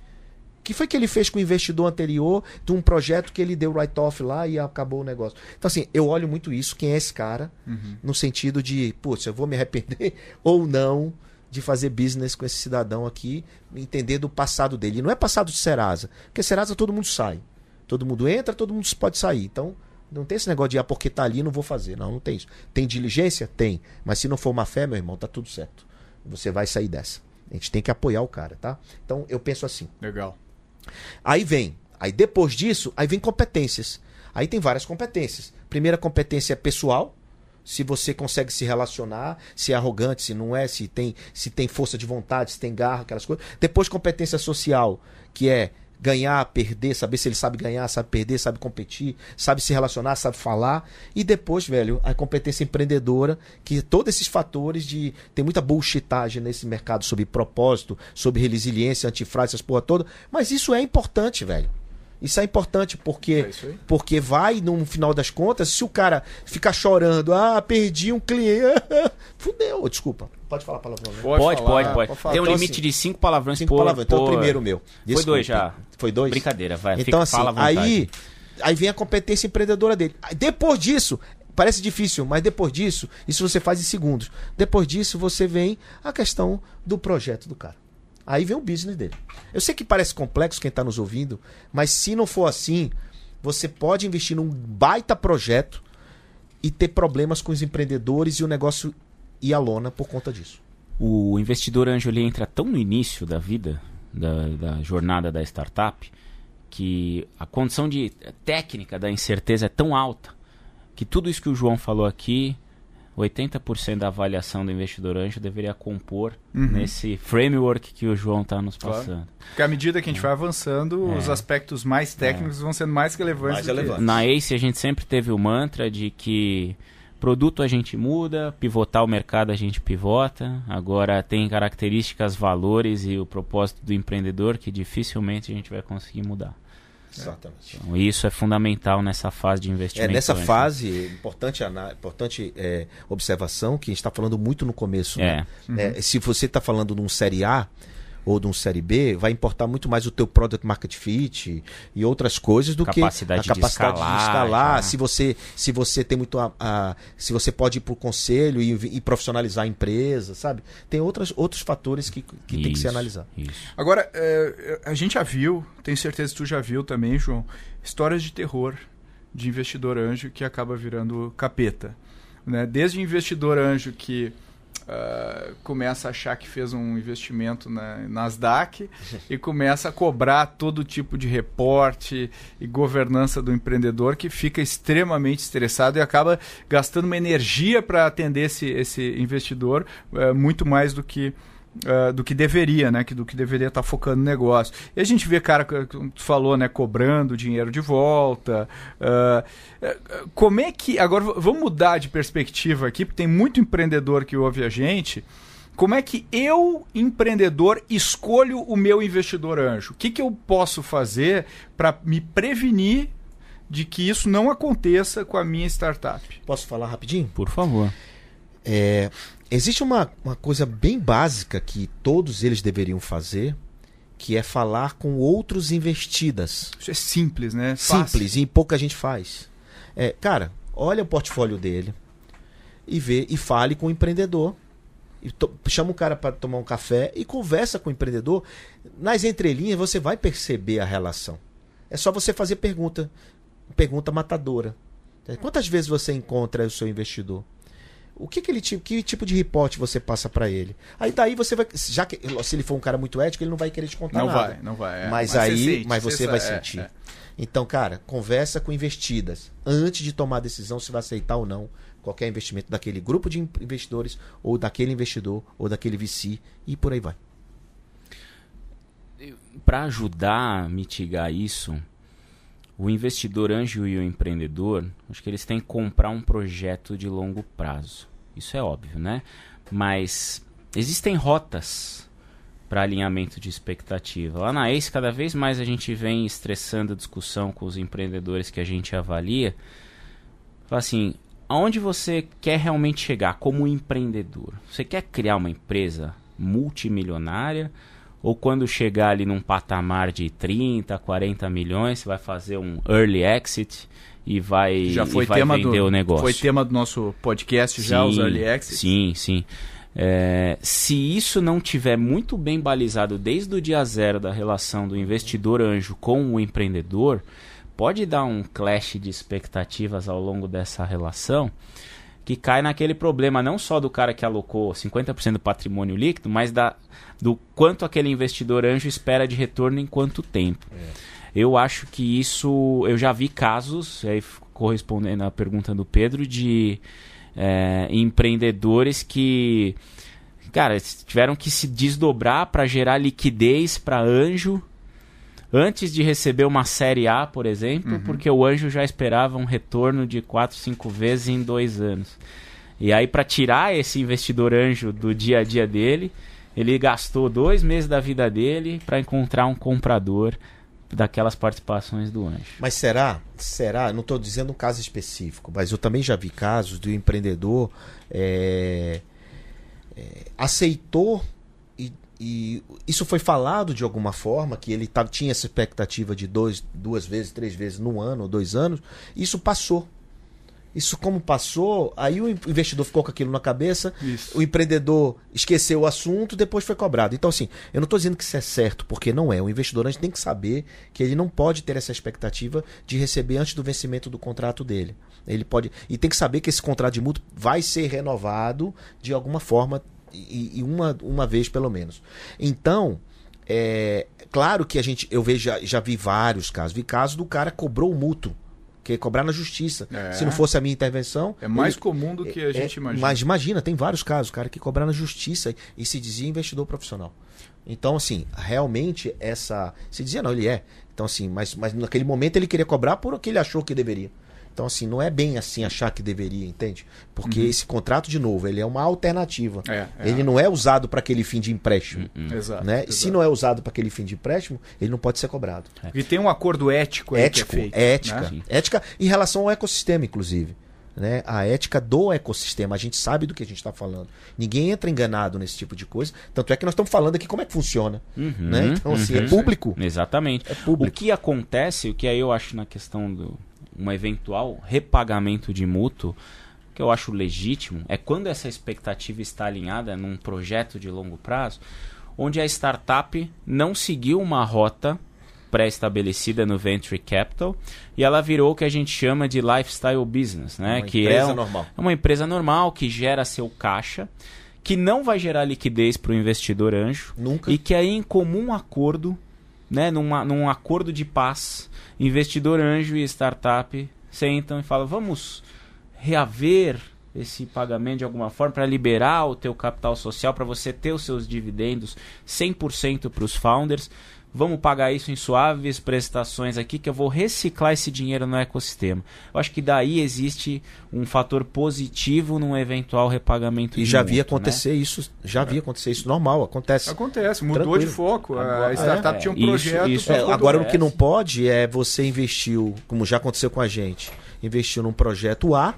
Que foi que ele fez com o investidor anterior de um projeto que ele deu write-off lá e acabou o negócio? Então, assim, eu olho muito isso, quem é esse cara, uhum. no sentido de, putz, eu vou me arrepender ou não de fazer business com esse cidadão aqui, entender do passado dele. E não é passado de Serasa, porque Serasa todo mundo sai. Todo mundo entra, todo mundo pode sair. Então, não tem esse negócio de, ah, porque tá ali, não vou fazer. Não, não tem isso. Tem diligência? Tem. Mas se não for uma fé, meu irmão, tá tudo certo. Você vai sair dessa. A gente tem que apoiar o cara, tá? Então, eu penso assim. Legal. Aí vem, aí depois disso, aí vem competências. Aí tem várias competências. Primeira competência é pessoal, se você consegue se relacionar, se é arrogante, se não é, se tem, se tem força de vontade, se tem garra, aquelas coisas. Depois competência social, que é ganhar, perder, saber se ele sabe ganhar, sabe perder, sabe competir, sabe se relacionar, sabe falar. E depois, velho, a competência empreendedora, que todos esses fatores de. Tem muita bullshitagem nesse mercado sobre propósito, sobre resiliência, antifraude, essas porra toda. Mas isso é importante, velho. Isso é importante porque é porque vai no final das contas, se o cara ficar chorando, ah, perdi um cliente, fudeu, desculpa. Pode falar palavrão, né? Pode, pode, pode, pode. Falar. Tem um então, limite assim, de cinco palavrões cinco por, palavrões. Então, o primeiro meu. Desculpa. Foi dois já. Foi dois? Brincadeira, vai. Então, Fica, assim, aí, aí vem a competência empreendedora dele. Depois disso, parece difícil, mas depois disso, isso você faz em segundos. Depois disso, você vem a questão do projeto do cara. Aí vem o business dele. Eu sei que parece complexo quem está nos ouvindo, mas se não for assim, você pode investir num baita projeto, e ter problemas com os empreendedores e o negócio ir à lona por conta disso. O investidor anjo ele entra tão no início da vida, da, da jornada da startup, que a condição de técnica da incerteza é tão alta que tudo isso que o João falou aqui 80% da avaliação do investidor anjo deveria compor uhum. nesse framework que o João está nos passando. Claro. Porque à medida que a gente é. vai avançando, é. os aspectos mais técnicos é. vão sendo mais relevantes. Mais relevantes. Na ACE a gente sempre teve o mantra de que produto a gente muda, pivotar o mercado a gente pivota. Agora tem características, valores e o propósito do empreendedor que dificilmente a gente vai conseguir mudar. Exatamente. Então, isso é fundamental nessa fase de investimento. É, nessa antes. fase, importante, importante é, observação, que a gente está falando muito no começo. Né? É. Né? Uhum. se você está falando num Série A, ou de um série B, vai importar muito mais o teu product market fit e outras coisas do capacidade que a capacidade de escalar. De escalar se você se você tem muito a, a se você pode ir para o conselho e, e, profissionalizar a empresa, sabe? Tem outras, outros fatores que, que isso, tem que ser analisado. Agora, é, a gente já viu, tenho certeza que tu já viu também, João, histórias de terror de investidor anjo que acaba virando capeta. Né? Desde investidor anjo que uh, começa a achar que fez um investimento na Nasdaq e começa a cobrar todo tipo de reporte e governança do empreendedor que fica extremamente estressado e acaba gastando uma energia para atender esse, esse investidor uh, muito mais do que Uh, do que deveria, né? Que, do que deveria estar tá focando no negócio. E a gente vê, cara, como tu falou, né? Cobrando dinheiro de volta. Uh, como é que. Agora, vamos mudar de perspectiva aqui, porque tem muito empreendedor que ouve a gente. Como é que eu, empreendedor, escolho o meu investidor anjo? O que, que eu posso fazer para me prevenir de que isso não aconteça com a minha startup? Posso falar rapidinho? Por favor. É, existe uma, uma coisa bem básica que todos eles deveriam fazer, que é falar com outros investidas. Isso é simples, né? Simples, Fácil. e pouca gente faz. É, cara, olha o portfólio dele e vê e fale com o empreendedor. To, chama o cara para tomar um café e conversa com o empreendedor. Nas entrelinhas você vai perceber a relação. É só você fazer pergunta, pergunta matadora. Quantas vezes você encontra o seu investidor? O que, que ele que tipo de reporte você passa para ele? Aí daí você vai, já que se ele for um cara muito ético, ele não vai querer te contar não nada. Não vai, não vai. É. Mas, mas, aí, você sente, mas você, você vai é, sentir. É. Então, cara, conversa com investidas antes de tomar a decisão se vai aceitar ou não qualquer investimento daquele grupo de investidores ou daquele investidor ou daquele VC e por aí vai. Para ajudar a mitigar isso, o investidor anjo e o empreendedor, acho que eles têm que comprar um projeto de longo prazo. Isso é óbvio, né? Mas existem rotas para alinhamento de expectativa. Lá na ACE, cada vez mais a gente vem estressando a discussão com os empreendedores que a gente avalia. Fala assim, aonde você quer realmente chegar como empreendedor? Você quer criar uma empresa multimilionária? Ou quando chegar ali num patamar de 30, 40 milhões, você vai fazer um early exit e vai, já foi e vai tema vender do, o negócio. Foi tema do nosso podcast já, sim, os early exits? Sim, sim. É, se isso não tiver muito bem balizado desde o dia zero da relação do investidor anjo com o empreendedor, pode dar um clash de expectativas ao longo dessa relação que cai naquele problema não só do cara que alocou 50% do patrimônio líquido, mas da, do quanto aquele investidor anjo espera de retorno em quanto tempo. É. Eu acho que isso. Eu já vi casos, aí correspondendo à pergunta do Pedro, de é, empreendedores que. Cara, tiveram que se desdobrar para gerar liquidez para anjo antes de receber uma série A, por exemplo, uhum. porque o anjo já esperava um retorno de 4, 5 vezes em dois anos. E aí, para tirar esse investidor anjo do dia a dia dele, ele gastou dois meses da vida dele para encontrar um comprador daquelas participações do anjo. Mas será? Será? Não estou dizendo um caso específico, mas eu também já vi casos do empreendedor é, é, aceitou e, e, isso foi falado de alguma forma que ele tinha essa expectativa de dois, duas vezes, três vezes no ano, dois anos. Isso passou. Isso como passou, aí o investidor ficou com aquilo na cabeça, isso. o empreendedor esqueceu o assunto, depois foi cobrado. Então, assim, eu não estou dizendo que isso é certo, porque não é. O investidor a gente tem que saber que ele não pode ter essa expectativa de receber antes do vencimento do contrato dele. Ele pode. E tem que saber que esse contrato de mútuo vai ser renovado de alguma forma, e, e uma, uma vez pelo menos. Então, é claro que a gente. Eu vejo, já, já vi vários casos. Vi casos do cara cobrou o mútuo que é cobrar na justiça. É. Se não fosse a minha intervenção. É mais ele, comum do que a é, gente é, imagina. Mas imagina, tem vários casos, cara, que cobrar na justiça e se dizia investidor profissional. Então, assim, realmente essa. Se dizia, não, ele é. Então, assim, mas, mas naquele momento ele queria cobrar por o que ele achou que deveria. Então, assim, não é bem assim achar que deveria, entende? Porque uhum. esse contrato, de novo, ele é uma alternativa. É, é. Ele não é usado para aquele fim de empréstimo. Uhum. Exato, né? exato. Se não é usado para aquele fim de empréstimo, ele não pode ser cobrado. É. E tem um acordo ético aí ético, que é feito, ética. Né? Ética em relação ao ecossistema, inclusive. Né? A ética do ecossistema. A gente sabe do que a gente está falando. Ninguém entra enganado nesse tipo de coisa. Tanto é que nós estamos falando aqui como é que funciona. Uhum, né? Então, assim, é uhum. público. Exatamente. É público. O que acontece, o que aí eu acho na questão do um eventual repagamento de mútuo, que eu acho legítimo, é quando essa expectativa está alinhada num projeto de longo prazo, onde a startup não seguiu uma rota pré-estabelecida no venture capital e ela virou o que a gente chama de lifestyle business, né? Uma que é, um, normal. é uma empresa normal que gera seu caixa, que não vai gerar liquidez para o investidor anjo Nunca. e que aí em comum acordo, né, numa, num acordo de paz, investidor anjo e startup sentam e falam: vamos reaver esse pagamento de alguma forma para liberar o teu capital social, para você ter os seus dividendos 100% para os founders vamos pagar isso em suaves prestações aqui, que eu vou reciclar esse dinheiro no ecossistema. Eu acho que daí existe um fator positivo num eventual repagamento. E já vi acontecer né? isso, já vi acontecer isso normal, acontece. Acontece, mudou Tranquilo. de foco. Agora, a startup é, tinha um projeto. Isso, isso é, agora o que não pode é você investiu, como já aconteceu com a gente, investiu num projeto A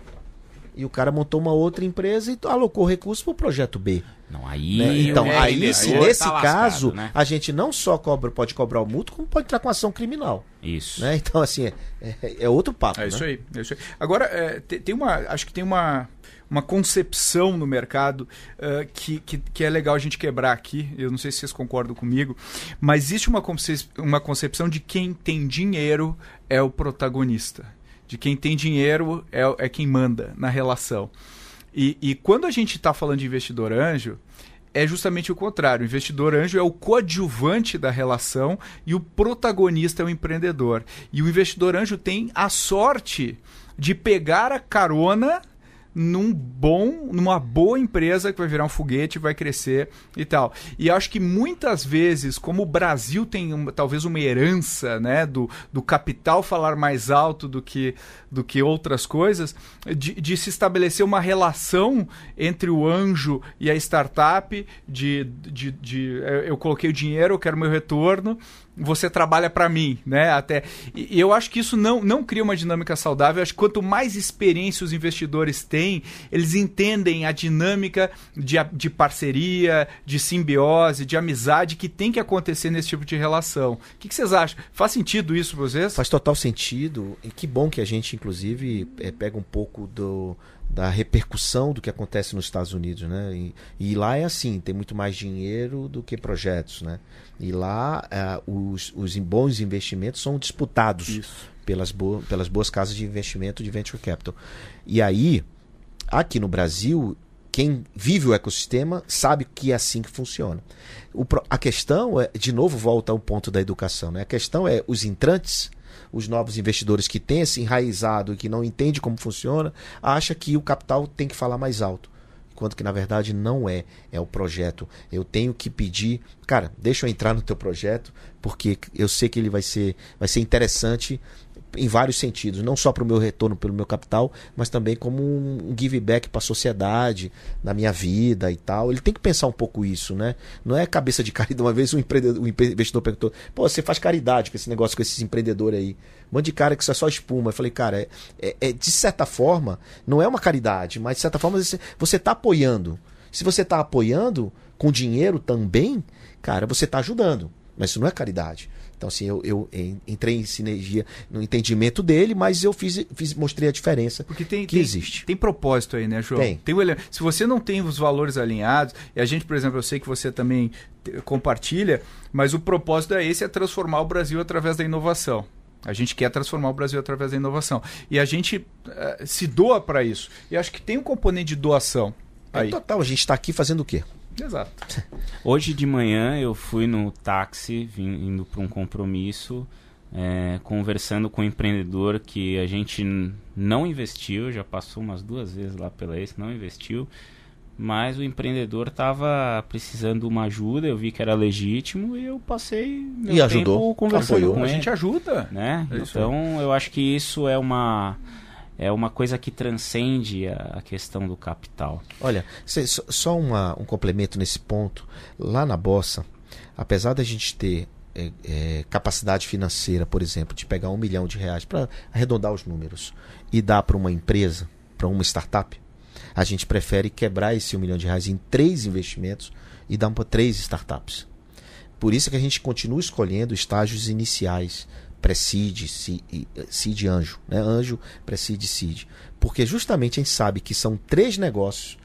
e o cara montou uma outra empresa e alocou recursos para o projeto B. Não, aí. Né? Então, é, aí, aí, se nesse tá caso, lascado, né? a gente não só cobra, pode cobrar o mútuo, como pode entrar com ação criminal. Isso. Né? Então, assim, é, é, é outro papo. É né? isso, aí, é isso aí. Agora, é, tem uma. Acho que tem uma uma concepção no mercado uh, que, que, que, é legal a gente quebrar aqui. Eu não sei se vocês concordam comigo, mas existe uma, concep uma concepção de quem tem dinheiro é o protagonista. De quem tem dinheiro é, é quem manda na relação. E, e quando a gente está falando de investidor anjo, é justamente o contrário. O investidor anjo é o coadjuvante da relação e o protagonista é o empreendedor. E o investidor anjo tem a sorte de pegar a carona num bom, numa boa empresa que vai virar um foguete, vai crescer e tal. E acho que muitas vezes, como o Brasil tem uma, talvez uma herança, né, do, do capital falar mais alto do que, do que outras coisas, de, de se estabelecer uma relação entre o anjo e a startup, de, de, de eu coloquei o dinheiro, eu quero meu retorno, você trabalha para mim, né? Até e eu acho que isso não, não cria uma dinâmica saudável. Eu acho que quanto mais experiência os investidores têm, eles entendem a dinâmica de, de parceria, de simbiose, de amizade que tem que acontecer nesse tipo de relação. O que, que vocês acham? Faz sentido isso para vocês? Faz total sentido. E que bom que a gente, inclusive, é, pega um pouco do da repercussão do que acontece nos Estados Unidos, né? E, e, lá é assim, tem muito mais dinheiro do que projetos, né? E lá uh, os, os bons investimentos são disputados pelas, bo pelas boas casas de investimento de venture capital. E aí, aqui no Brasil, quem vive o ecossistema sabe que é assim que funciona. O, a questão é, de novo, volta ao ponto da educação, né? A questão é os entrantes os novos investidores que têm esse enraizado e que não entende como funciona, acha que o capital tem que falar mais alto. Enquanto que na verdade não é, é o projeto. Eu tenho que pedir, cara, deixa eu entrar no teu projeto, porque eu sei que ele vai ser, vai ser interessante em vários sentidos, não só para o meu retorno pelo meu capital, mas também como um give back para a sociedade, na minha vida e tal. Ele tem que pensar um pouco isso, né? Não é cabeça de caridade. Uma vez um, um investidor perguntou: pô, você faz caridade com esse negócio, com esses empreendedores aí. Um cara que isso é só espuma. Eu falei, cara, é, é, é de certa forma, não é uma caridade, mas de certa forma você está apoiando. Se você está apoiando com dinheiro também, cara, você está ajudando. Mas isso não é caridade. Então, assim, eu, eu entrei em sinergia no entendimento dele, mas eu fiz, fiz mostrei a diferença Porque tem, que tem, existe. Tem propósito aí, né, João? Tem. tem um Se você não tem os valores alinhados, e a gente, por exemplo, eu sei que você também compartilha, mas o propósito é esse, é transformar o Brasil através da inovação. A gente quer transformar o Brasil através da inovação. E a gente uh, se doa para isso. E acho que tem um componente de doação. É aí. total, a gente está aqui fazendo o quê? Exato. Hoje de manhã eu fui no táxi, vim, indo para um compromisso, é, conversando com um empreendedor que a gente não investiu, já passou umas duas vezes lá pela esse, não investiu, mas o empreendedor estava precisando de uma ajuda, eu vi que era legítimo e eu passei meu e ajudou, conversando apoiou. com ele. A gente ajuda. Né? É então eu acho que isso é uma é uma coisa que transcende a, questão do capital. Olha, só uma, um complemento nesse ponto. Lá na Bossa, apesar da gente ter é, é, capacidade financeira, por exemplo, de pegar um milhão de reais para arredondar os números e dar para uma empresa, para uma startup, a gente prefere quebrar esse um milhão de reais em três investimentos e dar para três startups. Por isso que a gente continua escolhendo estágios iniciais Preside, Seed Anjo, né? Anjo, Preside, Seed. Porque justamente a gente sabe que são três negócios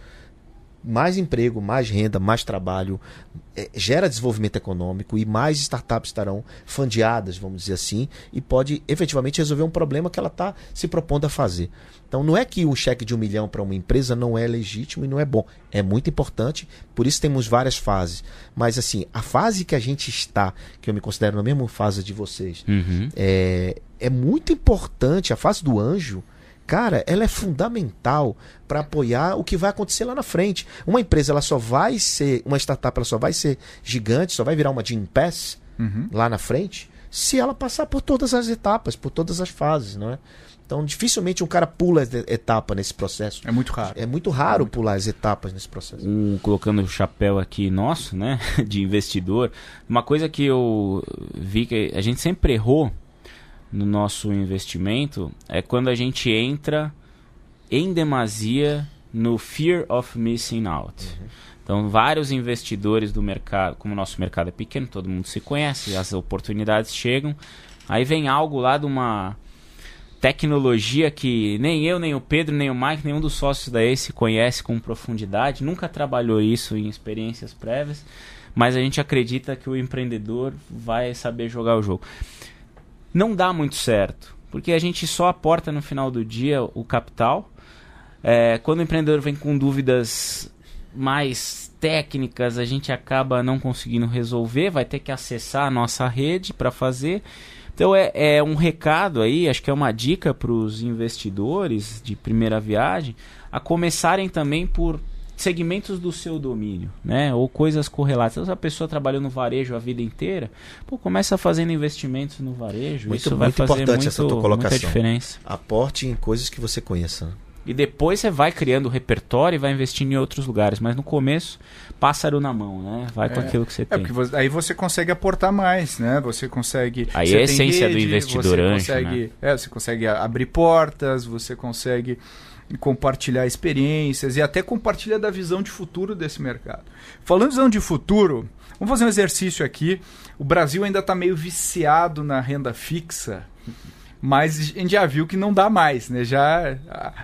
mais emprego, mais renda, mais trabalho, gera desenvolvimento econômico e mais startups estarão fundeadas, vamos dizer assim, e pode efetivamente resolver um problema que ela está se propondo a fazer. Então não é que um cheque de um milhão para uma empresa não é legítimo e não é bom. É muito importante, por isso temos várias fases. Mas assim, a fase que a gente está, que eu me considero na mesma fase de vocês, uhum. é, é muito importante, a fase do anjo cara, ela é fundamental para apoiar o que vai acontecer lá na frente. Uma empresa ela só vai ser, uma startup ela só vai ser gigante, só vai virar uma Jim Pass uhum. lá na frente, se ela passar por todas as etapas, por todas as fases, não é? Então, dificilmente um cara pula etapa nesse processo. É muito raro. É muito raro é muito... pular as etapas nesse processo. Um, colocando o chapéu aqui nosso, né, de investidor, uma coisa que eu vi que a gente sempre errou no nosso investimento é quando a gente entra em demasia no fear of missing out. Uhum. Então, vários investidores do mercado, como o nosso mercado é pequeno, todo mundo se conhece, as oportunidades chegam, aí vem algo lá de uma tecnologia que nem eu, nem o Pedro, nem o Mike, nenhum dos sócios da ACE conhece com profundidade, nunca trabalhou isso em experiências prévias, mas a gente acredita que o empreendedor vai saber jogar o jogo não dá muito certo, porque a gente só aporta no final do dia o capital. É, quando o empreendedor vem com dúvidas mais técnicas, a gente acaba não conseguindo resolver, vai ter que acessar a nossa rede para fazer. Então é, é, um recado aí, acho que é uma dica para os investidores de primeira viagem, a começarem também por segmentos do seu domínio, né? Ou coisas correlatas. Se a pessoa trabalhou no varejo a vida inteira, pô, começa fazendo investimentos no varejo. Muito, isso vai fazer importante muito, essa tua colocação. muita diferença. Aporte em coisas que você conheça. E depois você vai criando repertório e vai investindo em outros lugares. Mas no começo, pássaro na mão, né? Vai é, com aquilo que você é tem. Porque aí você consegue aportar mais, né? Você consegue. Aí é a essência rede, do investidor você anjo, consegue, né? é, você consegue abrir portas, você consegue compartilhar experiências e até compartilhar da visão de futuro desse mercado. Falando de visão de futuro, vamos fazer um exercício aqui. O Brasil ainda está meio viciado na renda fixa, mas a gente já viu que não dá mais, né? Já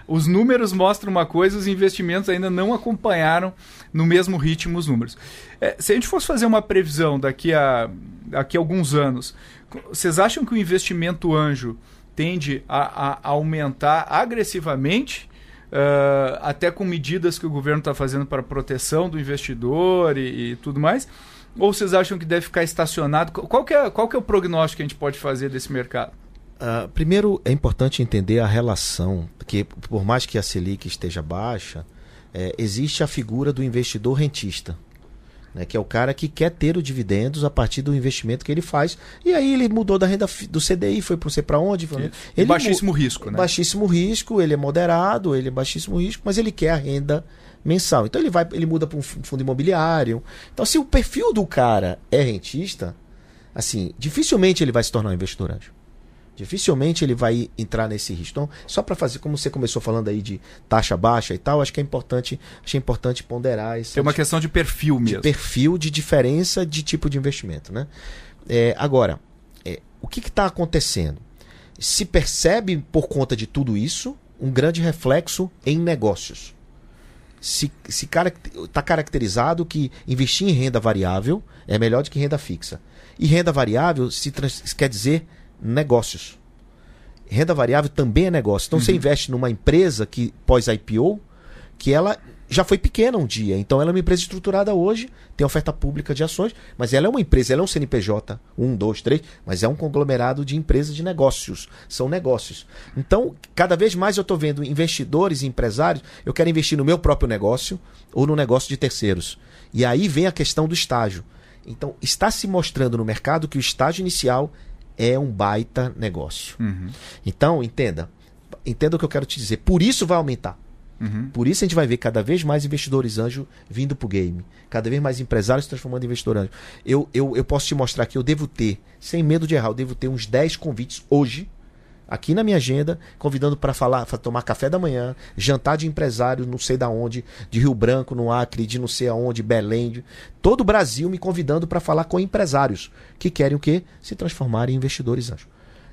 os números mostram uma coisa, os investimentos ainda não acompanharam no mesmo ritmo os números. É, se a gente fosse fazer uma previsão daqui a, daqui a alguns anos, vocês acham que o investimento anjo tende a, a aumentar agressivamente uh, até com medidas que o governo está fazendo para proteção do investidor e, e, tudo mais? Ou vocês acham que deve ficar estacionado? Qual que é, qual que é o prognóstico que a gente pode fazer desse mercado? Uh, primeiro, é importante entender a relação, porque por mais que a Selic esteja baixa, é, existe a figura do investidor rentista né, que é o cara que quer ter os dividendos a partir do investimento que ele faz. E aí ele mudou da renda do CDI, foi para você para onde? Ele baixíssimo risco, né? Baixíssimo risco, ele é moderado, ele é baixíssimo risco, mas ele quer a renda mensal. Então ele vai, ele muda para um fundo imobiliário. Então se o perfil do cara é rentista, assim, dificilmente ele vai se tornar um investidor anjo. Dificilmente ele vai entrar nesse risco. Então, só para fazer, como você começou falando aí de taxa baixa e tal, acho que é importante, acho é importante ponderar isso. Tem uma questão de perfil mesmo. De perfil, de diferença de tipo de investimento, né? É, agora, o que está acontecendo? Se percebe por conta de tudo isso um grande reflexo em negócios. Se está caracterizado que investir em renda variável é melhor do que renda fixa. E renda variável se quer dizer negócios. Renda variável também é negócio. Então uhum. você investe numa empresa que pós-IPO, que ela já foi pequena um dia. Então ela é uma empresa estruturada hoje, tem oferta pública de ações, mas ela é uma empresa, ela é um CNPJ, um, dois, três, mas é um conglomerado de empresas de negócios. São negócios. Então, cada vez mais eu estou vendo investidores e empresários, eu quero investir no meu próprio negócio ou no negócio de terceiros. E aí vem a questão do estágio. Então, está se mostrando no mercado que o estágio inicial é um baita negócio. Uhum. Então, entenda. Entenda o que eu quero te dizer. Por isso vai aumentar. Uhum. Por isso a gente vai ver cada vez mais investidores anjo vindo para o game. Cada vez mais empresários se transformando em investidor anjo. Eu, eu, eu posso te mostrar que eu devo ter, sem medo de errar, eu devo ter uns 10 convites hoje aqui na minha agenda, convidando para falar, para tomar café da manhã, jantar de empresário, não sei da onde, de Rio Branco, no Acre, de não sei aonde, Belém, de, todo o Brasil me convidando para falar com empresários que querem o quê? Se transformar em investidores anjos.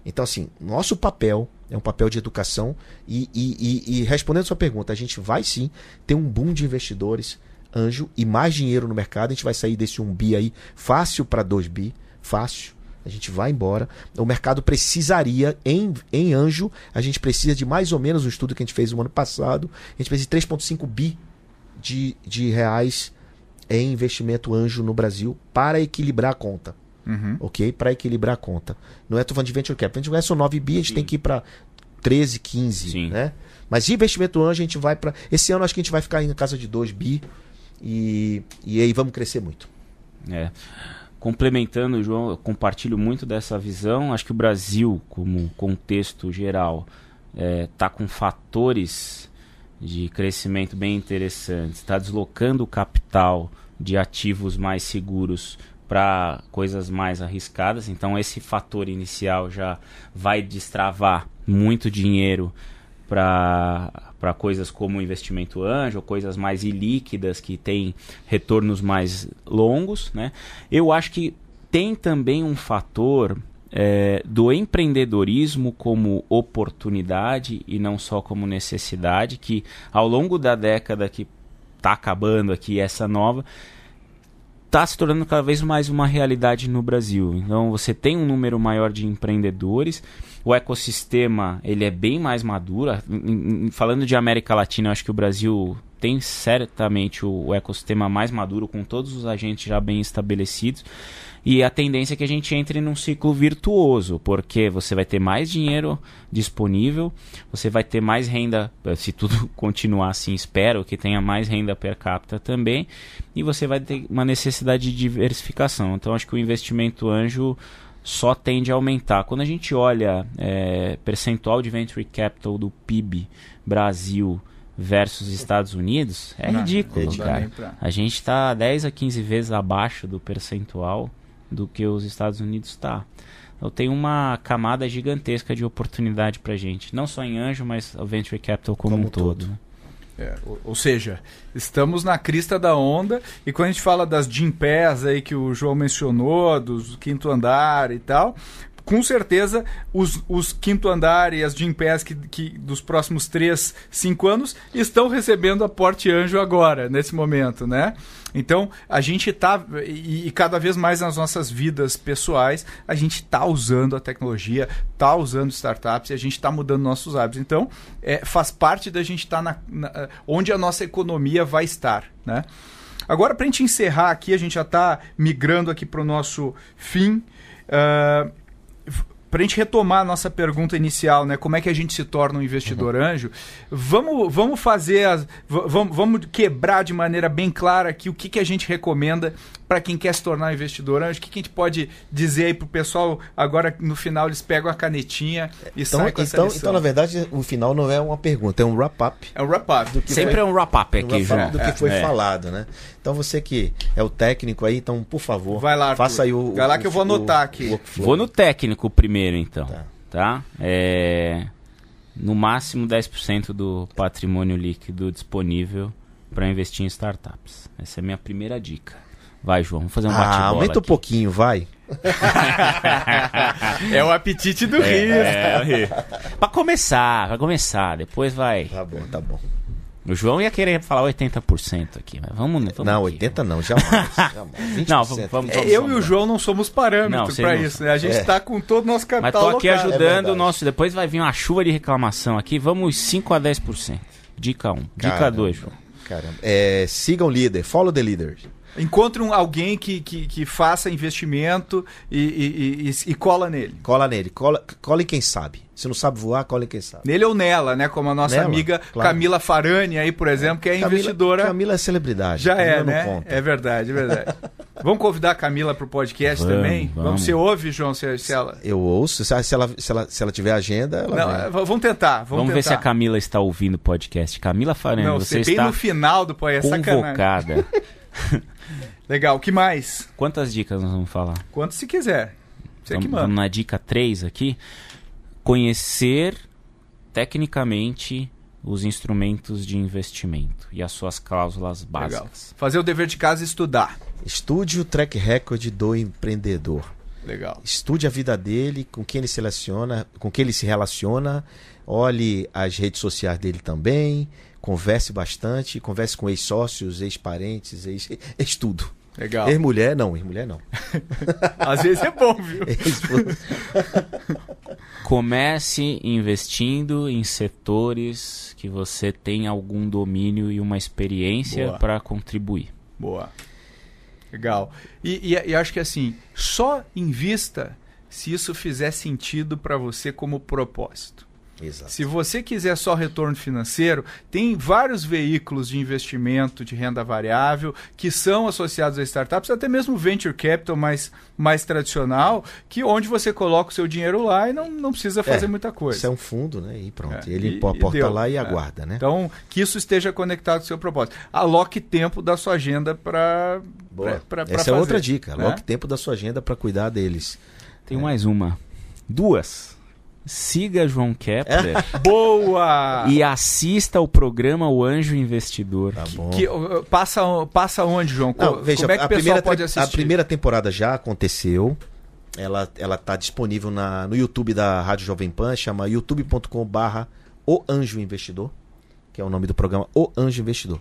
Então, assim, nosso papel é um papel de educação e, e, e, e respondendo a sua pergunta, a gente vai sim ter um boom de investidores anjo e mais dinheiro no mercado. A gente vai sair desse 1 bi aí fácil para 2 bi, fácil. A gente vai embora. O mercado precisaria, em, em anjo, a gente precisa de mais ou menos o estudo que a gente fez no ano passado. A gente precisa de 3,5 bi de, de reais em investimento anjo no Brasil para equilibrar a conta. Uhum. Ok? Para equilibrar a conta. Não é tô falando de venture capital. A gente vai só 9 bi, a gente Sim. tem que ir para 13, 15. Sim. Né? Mas investimento anjo, a gente vai para. Esse ano acho que a gente vai ficar na casa de 2 bi. E, e aí vamos crescer muito. É complementando, João, eu compartilho muito dessa visão. Acho que o Brasil, como contexto geral, está é, tá com fatores de crescimento bem interessantes. Está deslocando o capital de ativos mais seguros para coisas mais arriscadas. Então, esse fator inicial já vai destravar muito dinheiro para coisas como investimento anjo, coisas mais ilíquidas que têm retornos mais longos. Né? Eu acho que tem também um fator é, do empreendedorismo como oportunidade e não só como necessidade, que ao longo da década que está acabando aqui, essa nova, está se tornando cada vez mais uma realidade no Brasil. Então você tem um número maior de empreendedores, o ecossistema ele é bem mais maduro. Falando de América Latina, eu acho que o Brasil tem certamente o ecossistema mais maduro, com todos os agentes já bem estabelecidos. E a tendência é que a gente entre num ciclo virtuoso, porque você vai ter mais dinheiro disponível, você vai ter mais renda, se tudo continuar assim, espero que tenha mais renda per capita também, e você vai ter uma necessidade de diversificação. Então acho que o investimento anjo só tende a aumentar. Quando a gente olha é, percentual de venture capital do PIB Brasil versus Estados Unidos, é não, ridículo, cara. Pra... A gente está 10 a 15 vezes abaixo do percentual do que os Estados Unidos está. Então tem uma camada gigantesca de oportunidade para gente, não só em anjo, mas o venture capital como, como um todo. todo. É, ou, ou, seja, estamos na crista da onda e quando a gente fala das Gimpés aí que o João mencionou, dos quinto andar e tal, com certeza os, os quinto andar e as Gimpés que, que dos próximos 3, 5 anos estão recebendo aporte anjo agora, nesse momento, né? Então, a gente está, e, e, cada vez mais nas nossas vidas pessoais, a gente está usando a tecnologia, está usando startups e a gente está mudando nossos hábitos. Então, é, faz parte da gente estar tá onde a nossa economia vai estar, né? Agora, para a gente encerrar aqui, a gente já está migrando aqui para o nosso fim. Uh, para a gente retomar a nossa pergunta inicial, né? Como é que a gente se torna um investidor uhum. anjo? Vamos, vamos fazer as, vamos, vamos quebrar de maneira bem clara aqui o que, que a gente recomenda para quem quer se tornar um investidor anjo. O que, que a gente pode dizer aí para o pessoal? Agora no final eles pegam a canetinha e então, saem com então, essa então, na verdade, o final não é uma pergunta, é um wrap-up. É um wrap-up. Sempre foi, é um wrap-up aqui, um wrap Do que foi é. falado, né? Então você que é o técnico aí, então por favor, vai lá, faça aí o. Vai lá que eu vou anotar aqui. Vou no técnico primeiro, então. Tá. tá? É, no máximo 10% do patrimônio líquido disponível para investir em startups. Essa é a minha primeira dica. Vai, João, vamos fazer um bate-bola. Ah, aumenta aqui. um pouquinho, vai. é o apetite do é, risco. É, é, pra começar, vai começar, depois vai. Tá bom, tá bom. O João ia querer falar 80% aqui, mas vamos, vamos Não, aqui. 80 não, jamais. jamais. não, vamos, vamos, é, eu e o João não somos parâmetros para isso, né? A gente está é. com todo o nosso capital Mas tô aqui local. ajudando é o nosso... Depois vai vir uma chuva de reclamação aqui. Vamos 5 a 10%. Dica 1. Um. Dica 2, João. Caramba. É, sigam o líder. Follow the leader. Encontre um, alguém que, que, que, faça investimento e, e, e, e, cola nele. Cola nele. Cola, cola em quem sabe. Se não sabe voar, cola em quem sabe. Nele ou nela, né? Como a nossa nela, amiga claro. Camila Farani aí, por exemplo, que é Camila, investidora. Camila é celebridade. Já Camila é, né? É verdade, é verdade. vamos convidar a Camila para o podcast vamos, também? Vamos. vamos. Você ouve, João, se, se ela... Eu ouço. Se ela, se ela, se ela, se ela tiver agenda, ela não. Vamos tentar. Vamos, vamos tentar. ver se a Camila está ouvindo o podcast. Camila Farani, não, você está bem no final do podcast. É convocada. Legal, o que mais? Quantas dicas nós vamos falar? Quantas se quiser. Você vamos, que manda. Vamos na dica 3 aqui. Conhecer tecnicamente os instrumentos de investimento e as suas cláusulas básicas. Legal. Fazer o dever de casa e estudar. Estude o track record do empreendedor. Legal. Estude a vida dele, com quem ele seleciona, com quem ele se relaciona. Olhe as redes sociais dele também. Converse bastante, converse com ex-sócios, ex-parentes, ex-tudo. Legal. Ex-mulher, não, ex-mulher não. Às vezes é bom, viu? Comece investindo em setores que você tem algum domínio e uma experiência para contribuir. Boa. Legal. E, e, e, acho que assim, só invista se isso fizer sentido para você como propósito. Exato. Se você quiser só retorno financeiro, tem vários veículos de investimento de renda variável que são associados a startups, até mesmo venture capital mais, mais tradicional, que onde você coloca o seu dinheiro lá e não, não precisa fazer é, muita coisa. Isso é um fundo, né? E pronto. É, Ele e, aporta e lá e é. aguarda, né? Então, que isso esteja conectado com o seu propósito. Aloque tempo da sua agenda para. Essa fazer, é outra dica. Aloque né? tempo da sua agenda para cuidar deles. Tem mais uma. Duas. Siga João Kepler. Boa! E assista o programa O Anjo Investidor. Tá bom. Que, que, passa, passa onde, João? Não, veja, Como é que o pessoal pode assistir? A primeira temporada já aconteceu. Ela, ela tá disponível na, no YouTube da Rádio Jovem Pan, chama youtube.com barra O Anjo Investidor, que é o nome do programa O Anjo Investidor.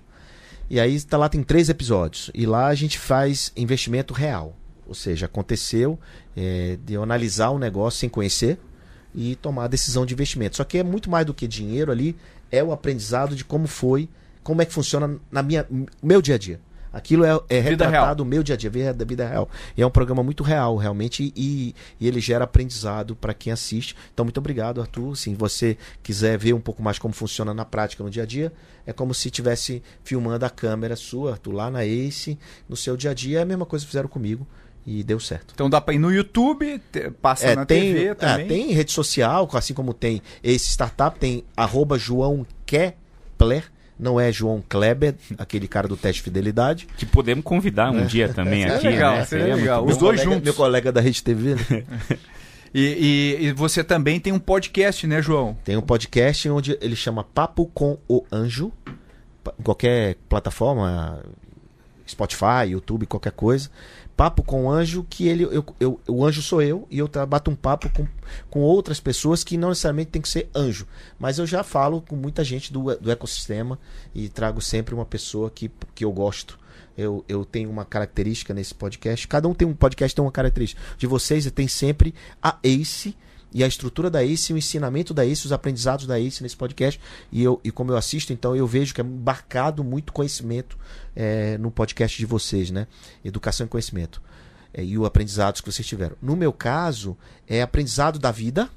E aí tá lá tem três episódios. E lá a gente faz investimento real. Ou seja, aconteceu é, de eu analisar o negócio sem conhecer e tomar a decisão de investimento. Só que é muito mais do que dinheiro ali, é o aprendizado de como foi, como é que funciona na minha meu dia a dia. Aquilo é, é retratado no meu dia a dia, da vida real. E é um programa muito real, realmente, e, e ele gera aprendizado para quem assiste. Então, muito obrigado, Arthur. Se você quiser ver um pouco mais como funciona na prática, no dia a dia, é como se estivesse filmando a câmera sua, Arthur, lá na Ace, no seu dia a dia. É a mesma coisa que fizeram comigo e deu certo. Então dá para ir no YouTube, passa é, na tem, TV é, também. É, tem rede social, assim como tem esse startup, tem arroba João Kepler, não é João Kleber, aquele cara do teste de fidelidade. Que podemos convidar um é. dia também aqui. É legal, né? seria legal. Os dois colega, juntos. Meu colega da Rede TV. Né? e, e, e, você também tem um podcast, né, João? Tem um podcast onde ele chama Papo com o Anjo. Em qualquer plataforma, Spotify, YouTube, qualquer coisa papo com o anjo que ele eu, eu, o anjo sou eu e eu bato um papo com, com outras pessoas que não necessariamente tem que ser anjo. Mas eu já falo com muita gente do, do ecossistema e trago sempre uma pessoa que, que eu gosto. Eu, eu tenho uma característica nesse podcast. Cada um tem um podcast tem uma característica. De vocês tem sempre a Ace e a estrutura da ACE, o ensinamento da ACE, os aprendizados da ACE nesse podcast. E, eu, e como eu assisto, então eu vejo que é embarcado muito conhecimento é, no podcast de vocês, né? Educação e conhecimento. É, e o aprendizados que vocês tiveram. No meu caso, é aprendizado da vida,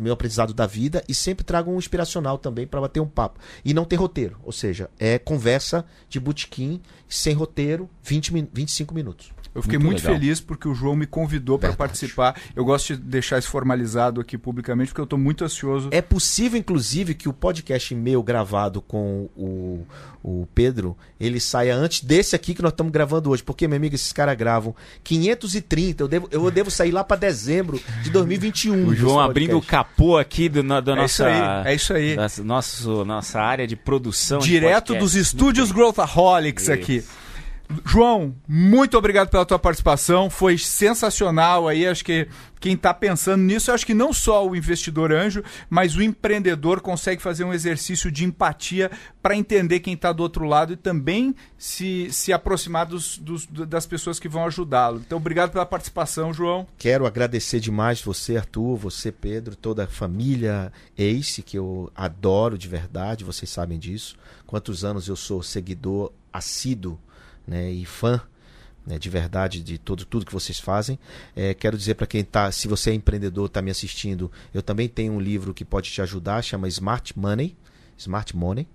meu aprendizado da vida e sempre trago um inspiracional também para bater um papo. E não tem roteiro, ou seja, é conversa de botequim sem roteiro, 20, 25 minutos. Eu fiquei muito, muito feliz porque o João me convidou para participar. Eu gosto de deixar isso formalizado aqui publicamente porque eu estou muito ansioso. É possível, inclusive, que o podcast meu gravado com o, o Pedro, ele saia antes desse aqui que nós estamos gravando hoje. Porque, meu amigo, esses caras gravam 530. Eu devo, eu devo sair lá para dezembro de 2021. O João abrindo o capô aqui do, do é nossa, isso aí, é isso aí. Da, nosso, nossa área de produção. Direto de dos estúdios Growthaholics aqui. João, muito obrigado pela tua participação. Foi sensacional aí. Acho que quem está pensando nisso, acho que não só o investidor anjo, mas o empreendedor consegue fazer um exercício de empatia para entender quem está do outro lado e também se, se aproximar dos, dos das pessoas que vão ajudá-lo. Então, obrigado pela participação, João. Quero agradecer demais você, Arthur, você, Pedro, toda a família Ace, que eu adoro de verdade, vocês sabem disso. Quantos anos eu sou seguidor assíduo né, e fã né, de verdade de todo, tudo que vocês fazem. É, quero dizer para quem está, se você é empreendedor, está me assistindo, eu também tenho um livro que pode te ajudar, chama Smart Money, Smart Money,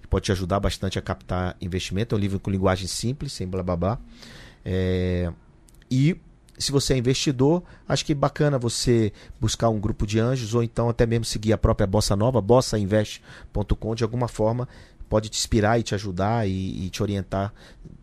que pode te ajudar bastante a captar investimento. É um livro com linguagem simples, sem blá blá blá. É, e se você é investidor, acho que é bacana você buscar um grupo de anjos ou então até mesmo seguir a própria Bossa Nova, bossainvest.com, de alguma forma pode te inspirar e te ajudar e, e te orientar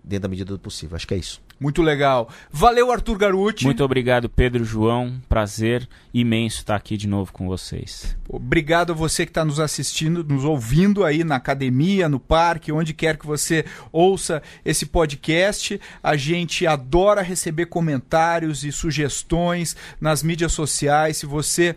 dentro da medida do possível. Acho que é isso. Muito legal. Valeu, Arthur Garuti. Muito obrigado, Pedro João. Prazer imenso estar aqui de novo com vocês. Obrigado a você que está nos assistindo, nos ouvindo aí na academia, no parque, onde quer que você ouça esse podcast. A gente adora receber comentários e sugestões nas mídias sociais. Se você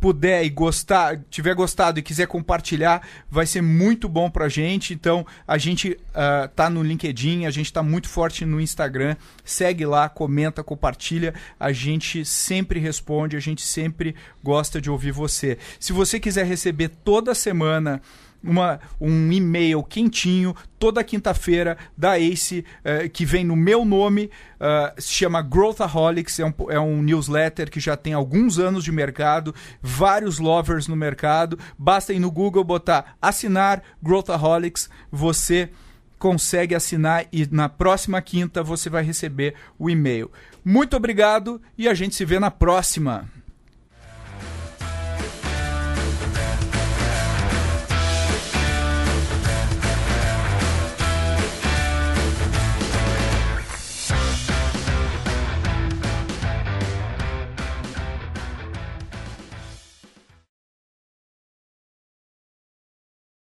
puder e gostar, tiver gostado e quiser compartilhar, vai ser muito bom pra gente. Então, a gente uh, tá no LinkedIn, a gente tá muito forte no Instagram. Segue lá, comenta, compartilha. A gente sempre responde, a gente sempre gosta de ouvir você. Se você quiser receber toda semana uma, um e-mail quentinho toda quinta-feira da Ace, uh, que vem no meu nome, uh, se chama Growthaholics, é um, é um newsletter que já tem alguns anos de mercado, vários lovers no mercado. Basta ir no Google botar assinar Growthaholics, você consegue assinar e na próxima quinta você vai receber o e-mail. Muito obrigado e a gente se vê na próxima.